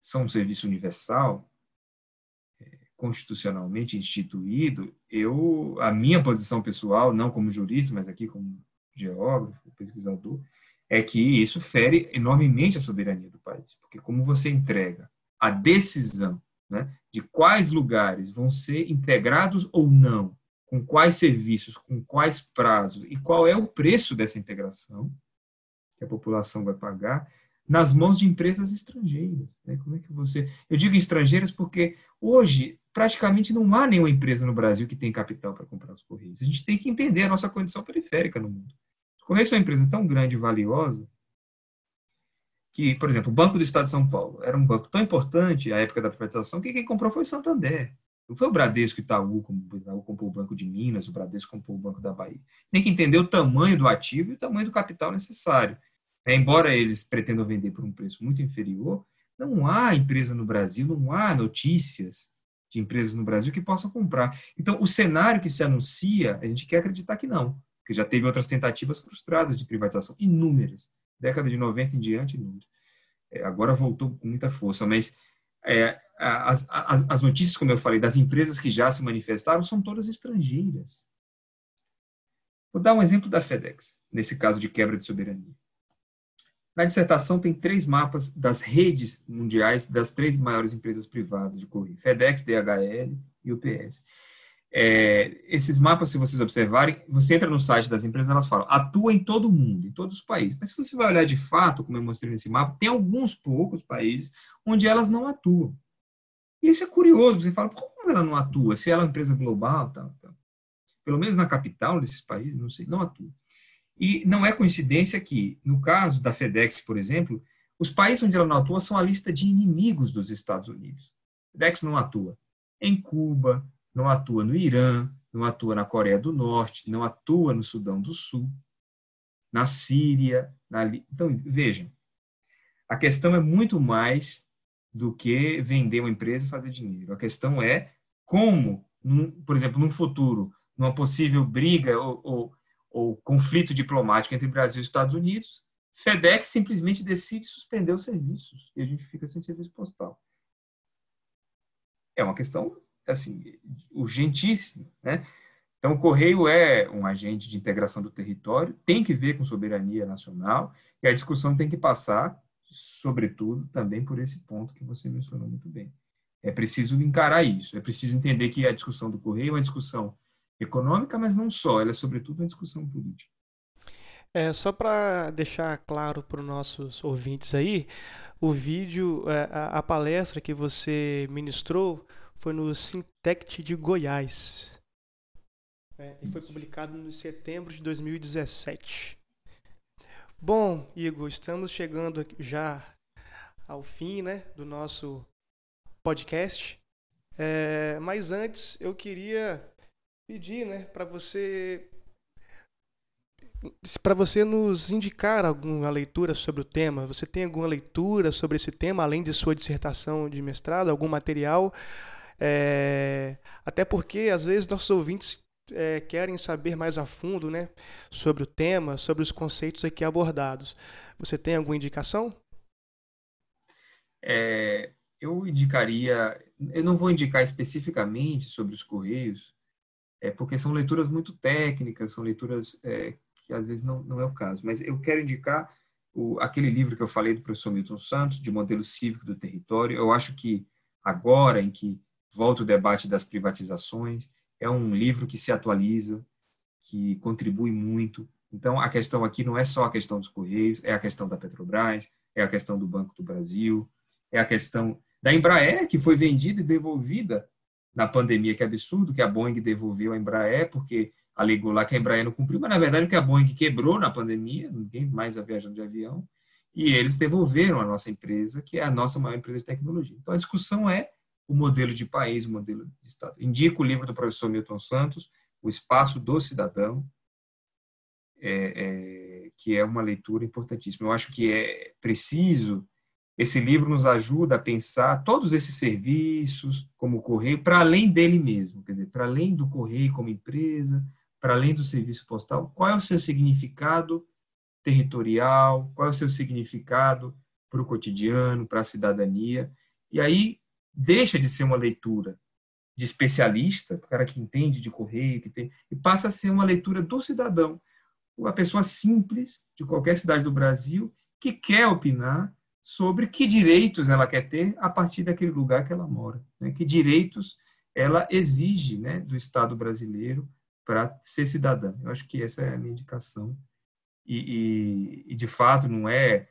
são um serviço universal, é, constitucionalmente instituído, eu, a minha posição pessoal, não como jurista, mas aqui como geógrafo, pesquisador, é que isso fere enormemente a soberania do país, porque como você entrega a decisão né, de quais lugares vão ser integrados ou não, com quais serviços, com quais prazos e qual é o preço dessa integração que a população vai pagar, nas mãos de empresas estrangeiras. Né? Como é que você? Eu digo estrangeiras porque hoje praticamente não há nenhuma empresa no Brasil que tem capital para comprar os correios. A gente tem que entender a nossa condição periférica no mundo. Os correios são uma empresa tão grande e valiosa que, por exemplo, o Banco do Estado de São Paulo era um banco tão importante à época da privatização que quem comprou foi Santander. Não foi o Bradesco Itaú, como o Itaú comprou o Banco de Minas, o Bradesco comprou o Banco da Bahia. Tem que entender o tamanho do ativo e o tamanho do capital necessário. É, embora eles pretendam vender por um preço muito inferior, não há empresa no Brasil, não há notícias de empresas no Brasil que possam comprar. Então, o cenário que se anuncia, a gente quer acreditar que não, porque já teve outras tentativas frustradas de privatização, inúmeras década de 90 em diante, é, agora voltou com muita força, mas é, as, as, as, notícias, como eu falei, das empresas que já se manifestaram são todas estrangeiras. Vou dar um exemplo da FedEx, nesse caso de quebra de soberania. Na dissertação tem três mapas das redes mundiais das três maiores empresas privadas de correio: FedEx, DHL e UPS. É, esses mapas, se vocês observarem, você entra no site das empresas, elas falam, atua em todo o mundo, em todos os países. Mas se você vai olhar de fato, como eu mostrei nesse mapa, tem alguns poucos países onde elas não atuam. E isso é curioso, você fala, como ela não atua? Se ela é uma empresa global, tal, tal. pelo menos na capital desses países, não sei, não atua. E não é coincidência que, no caso da FedEx, por exemplo, os países onde ela não atua são a lista de inimigos dos Estados Unidos. FedEx não atua em Cuba, não atua no Irã, não atua na Coreia do Norte, não atua no Sudão do Sul, na Síria. Na... Então, vejam, a questão é muito mais do que vender uma empresa e fazer dinheiro. A questão é como, por exemplo, num futuro, numa possível briga ou, ou, ou conflito diplomático entre Brasil e Estados Unidos, FedEx simplesmente decide suspender os serviços e a gente fica sem serviço postal. É uma questão assim, urgentíssimo, né? Então, o Correio é um agente de integração do território, tem que ver com soberania nacional, e a discussão tem que passar, sobretudo, também por esse ponto que você mencionou muito bem. É preciso encarar isso, é preciso entender que a discussão do Correio é uma discussão econômica, mas não só, ela é, sobretudo, uma discussão política. É, só para deixar claro para os nossos ouvintes aí, o vídeo, é, a palestra que você ministrou foi no Sintect de Goiás. É, e foi publicado em setembro de 2017. Bom, Igor, estamos chegando já ao fim né, do nosso podcast. É, mas antes eu queria pedir né, para você para você nos indicar alguma leitura sobre o tema. Você tem alguma leitura sobre esse tema, além de sua dissertação de mestrado, algum material? É, até porque, às vezes, nossos ouvintes é, querem saber mais a fundo né, sobre o tema, sobre os conceitos aqui abordados. Você tem alguma indicação? É, eu indicaria, eu não vou indicar especificamente sobre os Correios, é, porque são leituras muito técnicas, são leituras é, que às vezes não, não é o caso, mas eu quero indicar o, aquele livro que eu falei do professor Milton Santos, de modelo cívico do território. Eu acho que agora, em que volta o debate das privatizações. É um livro que se atualiza, que contribui muito. Então, a questão aqui não é só a questão dos Correios, é a questão da Petrobras, é a questão do Banco do Brasil, é a questão da Embraer, que foi vendida e devolvida na pandemia, que é absurdo, que a Boeing devolveu a Embraer, porque alegou lá que a Embraer não cumpriu, mas na verdade o que a Boeing quebrou na pandemia, ninguém mais está viajando de avião, e eles devolveram a nossa empresa, que é a nossa maior empresa de tecnologia. Então a discussão é o modelo de país, o modelo de Estado. Indico o livro do professor Milton Santos, O Espaço do Cidadão, é, é, que é uma leitura importantíssima. Eu acho que é preciso esse livro nos ajuda a pensar todos esses serviços, como o Correio, para além dele mesmo, quer dizer, para além do Correio como empresa, para além do serviço postal, qual é o seu significado territorial, qual é o seu significado para o cotidiano, para a cidadania. E aí deixa de ser uma leitura de especialista, o cara que entende de correio, que tem, e passa a ser uma leitura do cidadão, uma pessoa simples de qualquer cidade do Brasil que quer opinar sobre que direitos ela quer ter a partir daquele lugar que ela mora, né? que direitos ela exige né, do Estado brasileiro para ser cidadã. Eu acho que essa é a minha indicação. E, e, e, de fato, não é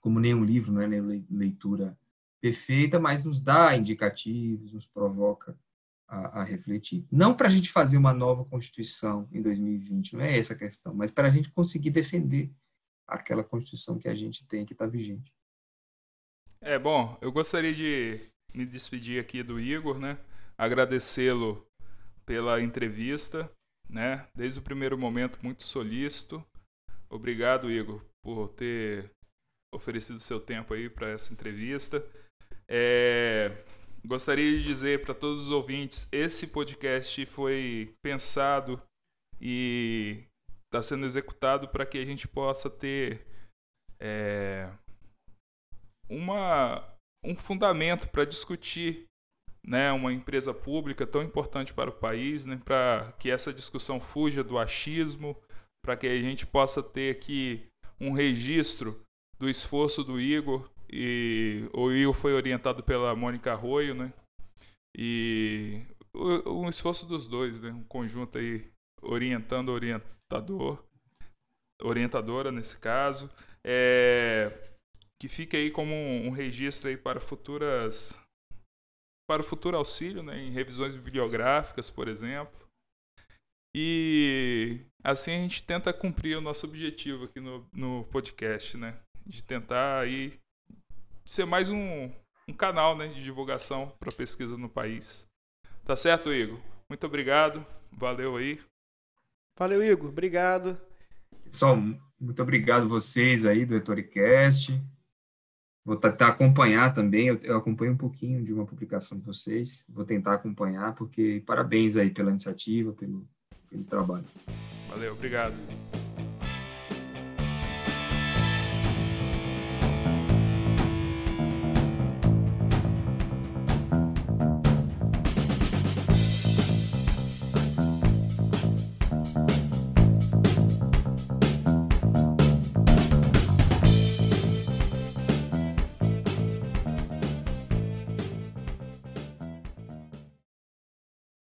como nenhum livro, não é leitura perfeita, mas nos dá indicativos, nos provoca a, a refletir. Não para a gente fazer uma nova Constituição em 2020, não é essa a questão, mas para a gente conseguir defender aquela Constituição que a gente tem que está vigente. É, bom, eu gostaria de me despedir aqui do Igor, né? Agradecê-lo pela entrevista, né? Desde o primeiro momento, muito solícito. Obrigado, Igor, por ter oferecido seu tempo aí para essa entrevista. É, gostaria de dizer para todos os ouvintes, esse podcast foi pensado e está sendo executado para que a gente possa ter é, uma, um fundamento para discutir né, uma empresa pública tão importante para o país, né, para que essa discussão fuja do achismo, para que a gente possa ter aqui um registro do esforço do Igor e o Igor foi orientado pela Mônica Arroio, né? E um esforço dos dois, né? Um conjunto aí orientando orientador, orientadora nesse caso. É, que fique aí como um, um registro aí para futuras para o futuro auxílio, né, em revisões bibliográficas, por exemplo. E assim a gente tenta cumprir o nosso objetivo aqui no, no podcast, né? De tentar aí ser mais um, um canal né, de divulgação para pesquisa no país. Tá certo, Igor? Muito obrigado. Valeu aí. Valeu, Igor. Obrigado. Pessoal, muito obrigado vocês aí do Etoricast. Vou tentar acompanhar também, eu, eu acompanho um pouquinho de uma publicação de vocês, vou tentar acompanhar, porque parabéns aí pela iniciativa, pelo, pelo trabalho. Valeu, obrigado.